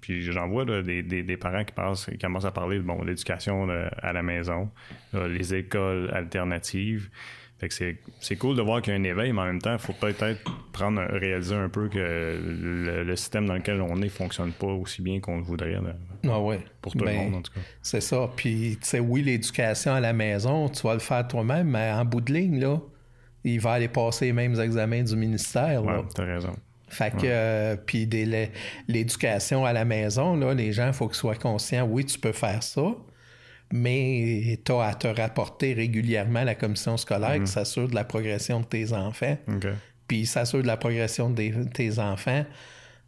puis j'en vois là, des, des- des parents qui, passent, qui commencent à parler de bon, l'éducation là, à la maison, là, les écoles alternatives. Fait que c'est, c'est cool de voir qu'il y a un éveil, mais en même temps, il faut peut-être prendre, réaliser un peu que le, le système dans lequel on est fonctionne pas aussi bien qu'on le voudrait, là, Ah ouais. pour tout Ben, le monde en tout cas. C'est ça. Puis, tu sais, oui, l'éducation à la maison, tu vas le faire toi-même, mais en bout de ligne, là, il va aller passer les mêmes examens du ministère. Ouais, t'as raison. Fait que, euh, puis l'éducation à la maison, là, les gens, il faut qu'ils soient conscients, oui, tu peux faire ça, mais tu as à te rapporter régulièrement à la commission scolaire qui s'assure de la progression de tes enfants, OK. puis s'assure de la progression de tes enfants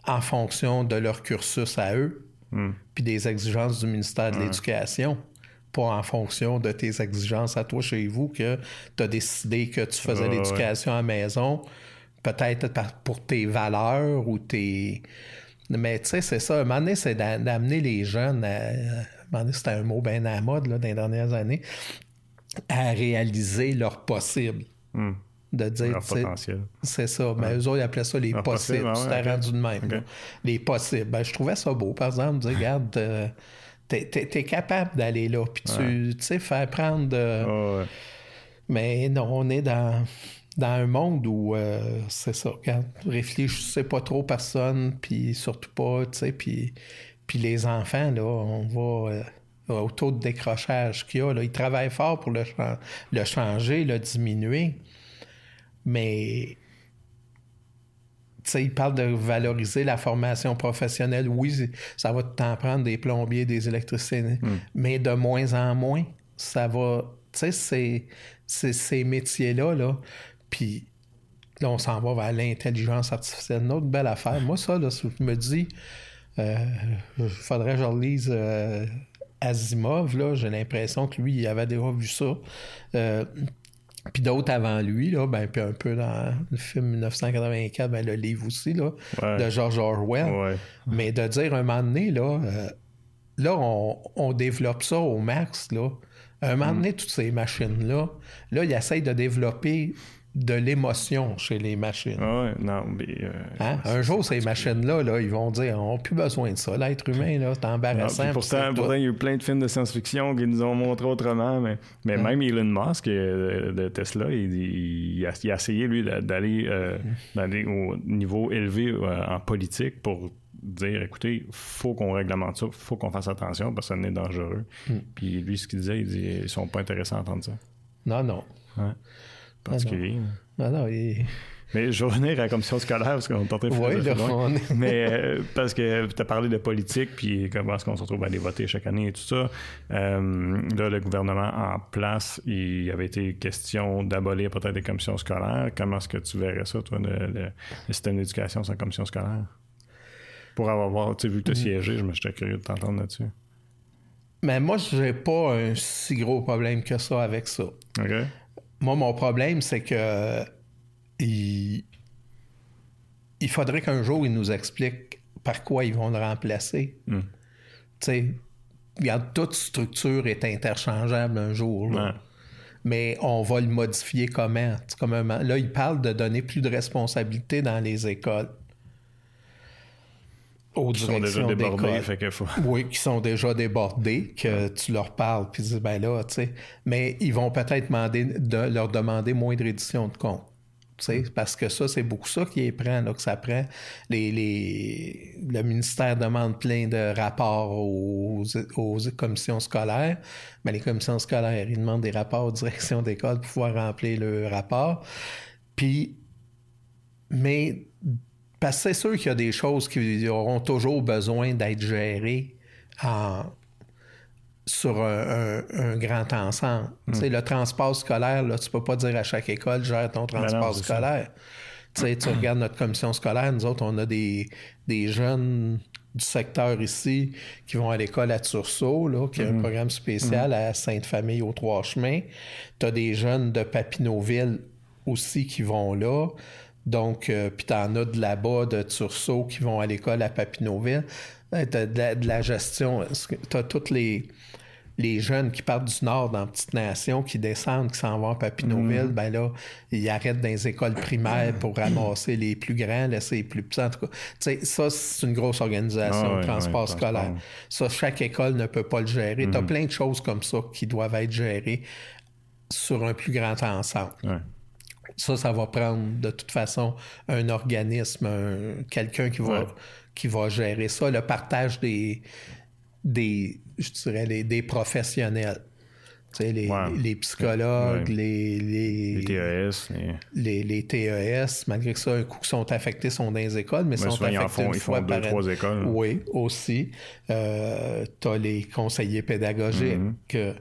en fonction de leur cursus à eux, Hmm. puis des exigences du ministère de l'Éducation. Pas en fonction de tes exigences à toi chez vous que tu as décidé que tu faisais Ouais, ouais. l'éducation à la maison, peut-être pour tes valeurs ou tes. Mais tu sais, c'est ça. À un moment donné, c'est d'a- d'amener les jeunes à. À un moment donné, c'était un mot bien à la mode là, dans les dernières années, à réaliser leur possible. Hmm. De dire, Leur potentiel. c'est ça. Mais eux autres, ils appelaient ça les possibles. possible, ouais, C'était ok. rendu de même. Ok. là. Les possibles. Ben, je trouvais ça beau, par exemple, de dire, regarde, euh, t'es, t'es capable d'aller là. Puis tu sais, faire prendre. de- ouais. Mais non, on est dans, dans un monde où euh, c'est ça. Regarde, réfléchissez pas trop personne, puis surtout pas, tu sais, puis, puis les enfants, là, on va. euh, au taux de décrochage qu'il y a, là, ils travaillent fort pour le, le changer, le diminuer. Mais tu sais, il parle de valoriser la formation professionnelle. Oui, ça va t'en prendre des plombiers, des électriciens, mais de moins en moins, ça va. Tu sais, ces métiers-là, là. Puis là, on s'en va vers l'intelligence artificielle. Une autre belle affaire. Moi, ça, là, je me dis, euh, il faudrait que je relise euh, Asimov, là. J'ai l'impression que lui, il avait déjà vu ça. Euh, puis d'autres avant lui, là, ben, puis un peu dans le film 1984, ben, le livre aussi, là, Ouais. de George Orwell. Ouais. Mais de dire un moment donné, là, euh, là, on, on développe ça au max, là. Un moment donné, toutes ces machines-là, là, ils essayent de développer de l'émotion chez les machines. Ah ouais, non, mais. euh, Hein? Un jour, ces machines-là, là, ils vont dire on n'a plus besoin de ça. L'être humain, là, c'est embarrassant. pourtant, pourtant, il y a eu plein de films de science-fiction qui nous ont montré autrement, mais, mais même Elon Musk euh, de Tesla, il, il a, il a essayé, lui, d'aller euh, d'aller au niveau élevé en politique pour dire écoutez, faut qu'on réglemente ça, faut qu'on fasse attention parce que ça est dangereux. Puis lui, ce qu'il disait, il dit ils sont pas intéressés à entendre ça. Non, non. Particulier. Non, non. il- Mais je vais revenir à la commission scolaire parce qu'on est en train de Oui, loin. on est- Mais euh, parce que tu as parlé de politique, puis comment est-ce qu'on se retrouve à aller voter chaque année et tout ça. Euh, là, le gouvernement en place, il avait été question d'abolir peut-être des commissions scolaires. Comment est-ce que tu verrais ça, toi, le, le- le système d'éducation sans commission scolaire? Pour avoir, tu sais, vu que tu as Mm. siégé, je me j'étais curieux de t'entendre là-dessus. Mais moi, j'ai pas un si gros problème que ça avec ça. OK? Moi, mon problème, c'est que il, il faudrait qu'un jour, ils nous expliquent par quoi ils vont le remplacer. Hmm. Tu sais, regarde, toute structure est interchangeable un jour. là. Ouais. Mais on va le modifier comment? Comme un- là, il parle de donner plus de responsabilités dans les écoles. Aux Ils sont déjà débordés, fait qu'il faut. Oui, qui sont déjà débordés, que tu leur parles, puis tu dis, ben là, tu sais. Mais ils vont peut-être demander de leur demander moins de reddition de compte. Tu sais, parce que ça, c'est beaucoup ça qui est prend, là, que ça prend. Les, les- le ministère demande plein de rapports aux, aux commissions scolaires. Mais les commissions scolaires, ils demandent des rapports aux directions d'école pour pouvoir remplir le rapport. Puis, mais parce que c'est sûr qu'il y a des choses qui auront toujours besoin d'être gérées en- sur un, un- un grand ensemble. Tu sais, le transport scolaire, là, tu peux pas dire à chaque école, gère ton transport non, c'est ça. scolaire. Tu sais, tu regardes notre commission scolaire, nous autres, on a des, des jeunes du secteur ici qui vont à l'école à Tursault, là, qui a un programme spécial à Sainte-Famille aux Trois-Chemins. Tu as des jeunes de Papineauville aussi qui vont là. Donc, euh, puis t'en as de là-bas, de Tursault, qui vont à l'école à Papineauville. T'as de la, de la gestion. T'as toutes les, les jeunes qui partent du nord dans Petite Nation, qui descendent, qui s'en vont à Papineauville, ben là, ils arrêtent dans les écoles primaires pour ramasser les plus grands, laisser les plus petits. En tout cas, tu sais, ça, c'est une grosse organisation, Ah le transport scolaire. Ça, chaque école ne peut pas le gérer. T'as plein de choses comme ça qui doivent être gérées sur un plus grand ensemble. Ouais. Ça, ça va prendre de toute façon un organisme, un- quelqu'un qui va, Ouais. qui va gérer ça, le partage des, des je dirais, les- des professionnels. Tu sais, les, Ouais. les psychologues, Ouais. les, les, Les TES, les... les, TES, malgré que ça, un coup qui sont affectés, sont dans les écoles, mais Ouais, sont souvent, ils en affectés font- une ils font fois deux, par trois écoles. Oui, aussi. Euh, tu as les conseillers pédagogiques. Mm-hmm.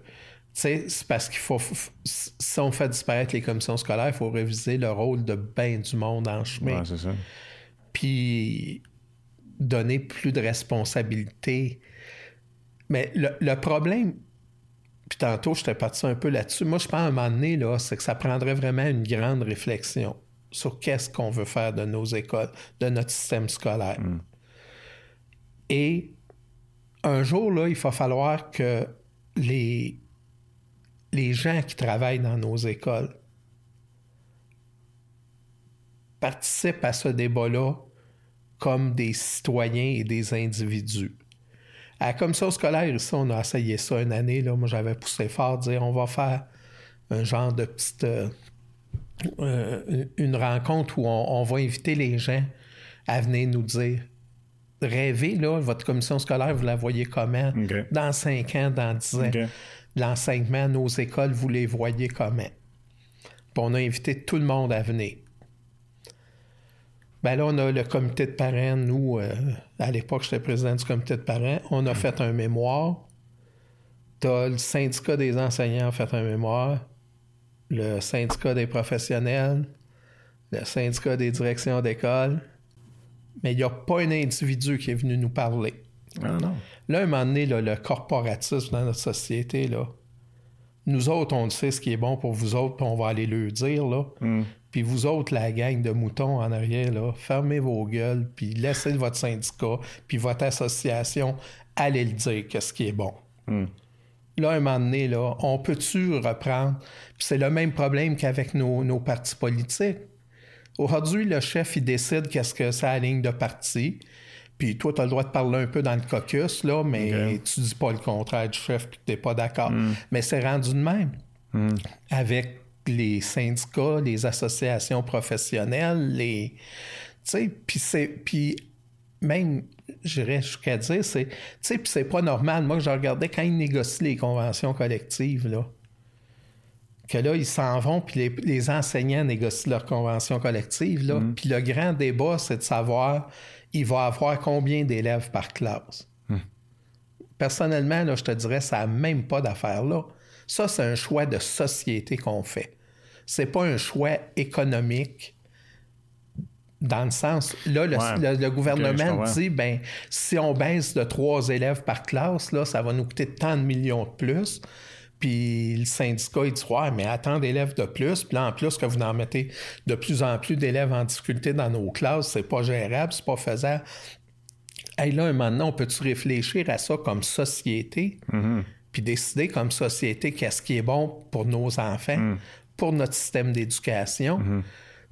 C'est parce qu'il faut, si on fait disparaître les commissions scolaires, il faut réviser le rôle de bien du monde en chemin. Ouais, c'est ça. Puis donner plus de responsabilité. Mais le, le problème, puis tantôt, je t'ai parti un peu là-dessus. Moi, je pense à un moment donné, là, c'est que ça prendrait vraiment une grande réflexion sur qu'est-ce qu'on veut faire de nos écoles, de notre système scolaire. Et un jour, là, il va falloir que les, les gens qui travaillent dans nos écoles participent à ce débat-là comme des citoyens et des individus. À la commission scolaire, ici, on a essayé ça une année. Là. Moi, j'avais poussé fort, dire on va faire un genre de petite. euh, euh, une rencontre où on, on va inviter les gens à venir nous dire rêvez, là, votre commission scolaire, vous la voyez comment? Dans 5 ans, dans 10 ans. L'enseignement, nos écoles, vous les voyez comment. On a invité tout le monde à venir. Ben là, on a le comité de parents. Nous, euh, à l'époque, j'étais président du comité de parents. On a fait un mémoire. T'as le syndicat des enseignants a fait un mémoire. Le syndicat des professionnels. Le syndicat des directions d'école. Mais il n'y a pas un individu qui est venu nous parler. Ah non. Là, à un moment donné, là, le corporatisme dans notre société, là, nous autres, on sait ce qui est bon pour vous autres, puis on va aller le dire, là. Puis vous autres, la gang de moutons en arrière, là, fermez vos gueules, puis laissez votre syndicat, puis votre association, allez le dire qu'est-ce qui est bon. Là, à un moment donné, là, on peut-tu reprendre? Puis c'est le même problème qu'avec nos, nos partis politiques. Aujourd'hui, le chef, il décide qu'est-ce que c'est la ligne de parti. Puis toi, tu as le droit de parler un peu dans le caucus, là, mais tu dis pas le contraire du chef puis tu n'es pas d'accord. Mais c'est rendu de même. Avec les syndicats, les associations professionnelles, les. Tu sais, puis c'est. Puis même, j'irais jusqu'à dire, c'est. Tu sais, puis c'est pas normal. Moi, je regardais quand ils négocient les conventions collectives, là que là, ils s'en vont, puis les, les enseignants négocient leur convention collective. Là. Puis le grand débat, c'est de savoir, il va avoir combien d'élèves par classe? Personnellement, là, je te dirais, ça n'a même pas d'affaire là. Ça, c'est un choix de société qu'on fait. C'est pas un choix économique dans le sens, là, le, Ouais. le- le Ok, gouvernement dit, ben, si on baisse de trois élèves par classe, là, ça va nous coûter tant de millions de plus. Puis le syndicat, il dit, ouais, mais attends d'élèves de plus. Puis là, en plus, que vous en mettez de plus en plus d'élèves en difficulté dans nos classes, c'est pas gérable, c'est pas faisable. Hey, là, maintenant, on peut-tu réfléchir à ça comme société? Puis décider comme société qu'est-ce qui est bon pour nos enfants, pour notre système d'éducation.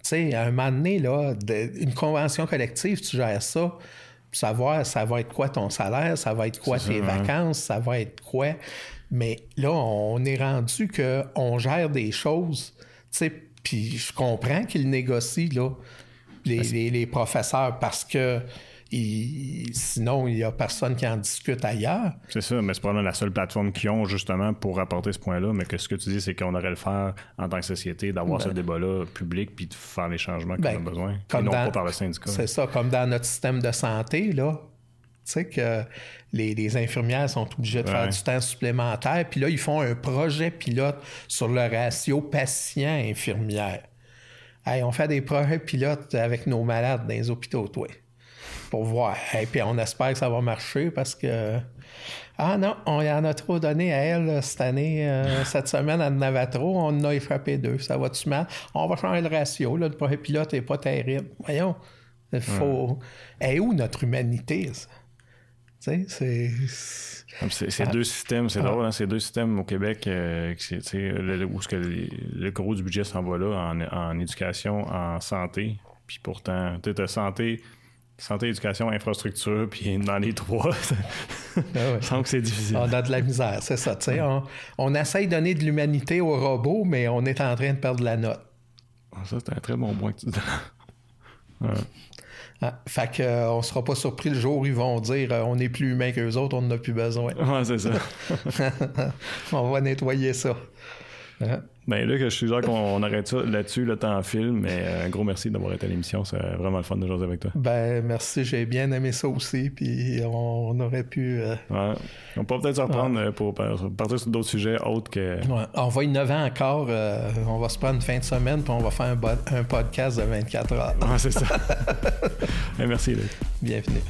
Tu sais, à un moment donné, là, de- une convention collective, tu gères ça, savoir ça va être quoi ton salaire, ça va être quoi tes ça, hein. vacances, ça va être quoi. Mais là, on est rendu qu'on gère des choses, tu sais, puis je comprends qu'ils négocient, là, les, les- les professeurs, parce que ils- sinon, il n'y a personne qui en discute ailleurs. C'est ça, mais c'est probablement la seule plateforme qu'ils ont justement pour apporter ce point-là. Mais que ce que tu dis, c'est qu'on aurait le faire en tant que société, d'avoir ce débat-là public puis de faire les changements qu'on Ben, a besoin. Et comme non dans- pas par le syndicat. C'est ça, comme dans notre système de santé, là. Tu sais que les, les infirmières sont obligées de faire du temps supplémentaire. Puis là, ils font un projet pilote sur le ratio patient-infirmière. Hey, on fait des projets pilotes avec nos malades dans les hôpitaux, toi. Pour voir. Et puis on espère que ça va marcher parce que. Ah non, on y en a trop donné à elle cette année, euh, cette semaine, avait trop, on en a échappé deux. Ça va-tu mal? On va changer le ratio, là, le projet pilote n'est pas terrible. Voyons. Il faut. Et où notre humanité, ça? Tu sais, c'est. C'est deux systèmes, c'est drôle, hein, c'est deux systèmes au Québec euh, le, où ce que le, gros du budget s'en va là, en, en, éducation, en santé. Puis pourtant, tu sais, santé, santé, éducation, infrastructure, puis dans les trois, ah je sens que c'est difficile. On a de la misère, c'est ça. On, on essaye de donner de l'humanité aux robots, mais on est en train de perdre la note. Ah, ça, c'est un très bon point que tu dis. ouais. Ah, fait qu'on euh, on sera pas surpris le jour où ils vont dire euh, on est plus humain qu'eux autres, on n'en a plus besoin. Ouais, c'est ça. on va nettoyer ça. Hein? Ben là, je suis sûr qu'on arrête ça là-dessus, le temps film, mais euh, un gros merci d'avoir été à l'émission. C'est vraiment le fun de jouer avec toi. Ben merci, j'ai bien aimé ça aussi, puis on, aurait pu... Euh, ouais. On peut peut-être se reprendre euh, pour partir sur d'autres sujets autres que... Ouais. On va innover encore, on va se prendre une fin de semaine, puis on va faire un, un podcast de 24 heures. Ouais, c'est ça. Ben, merci, Luc. Bienvenue.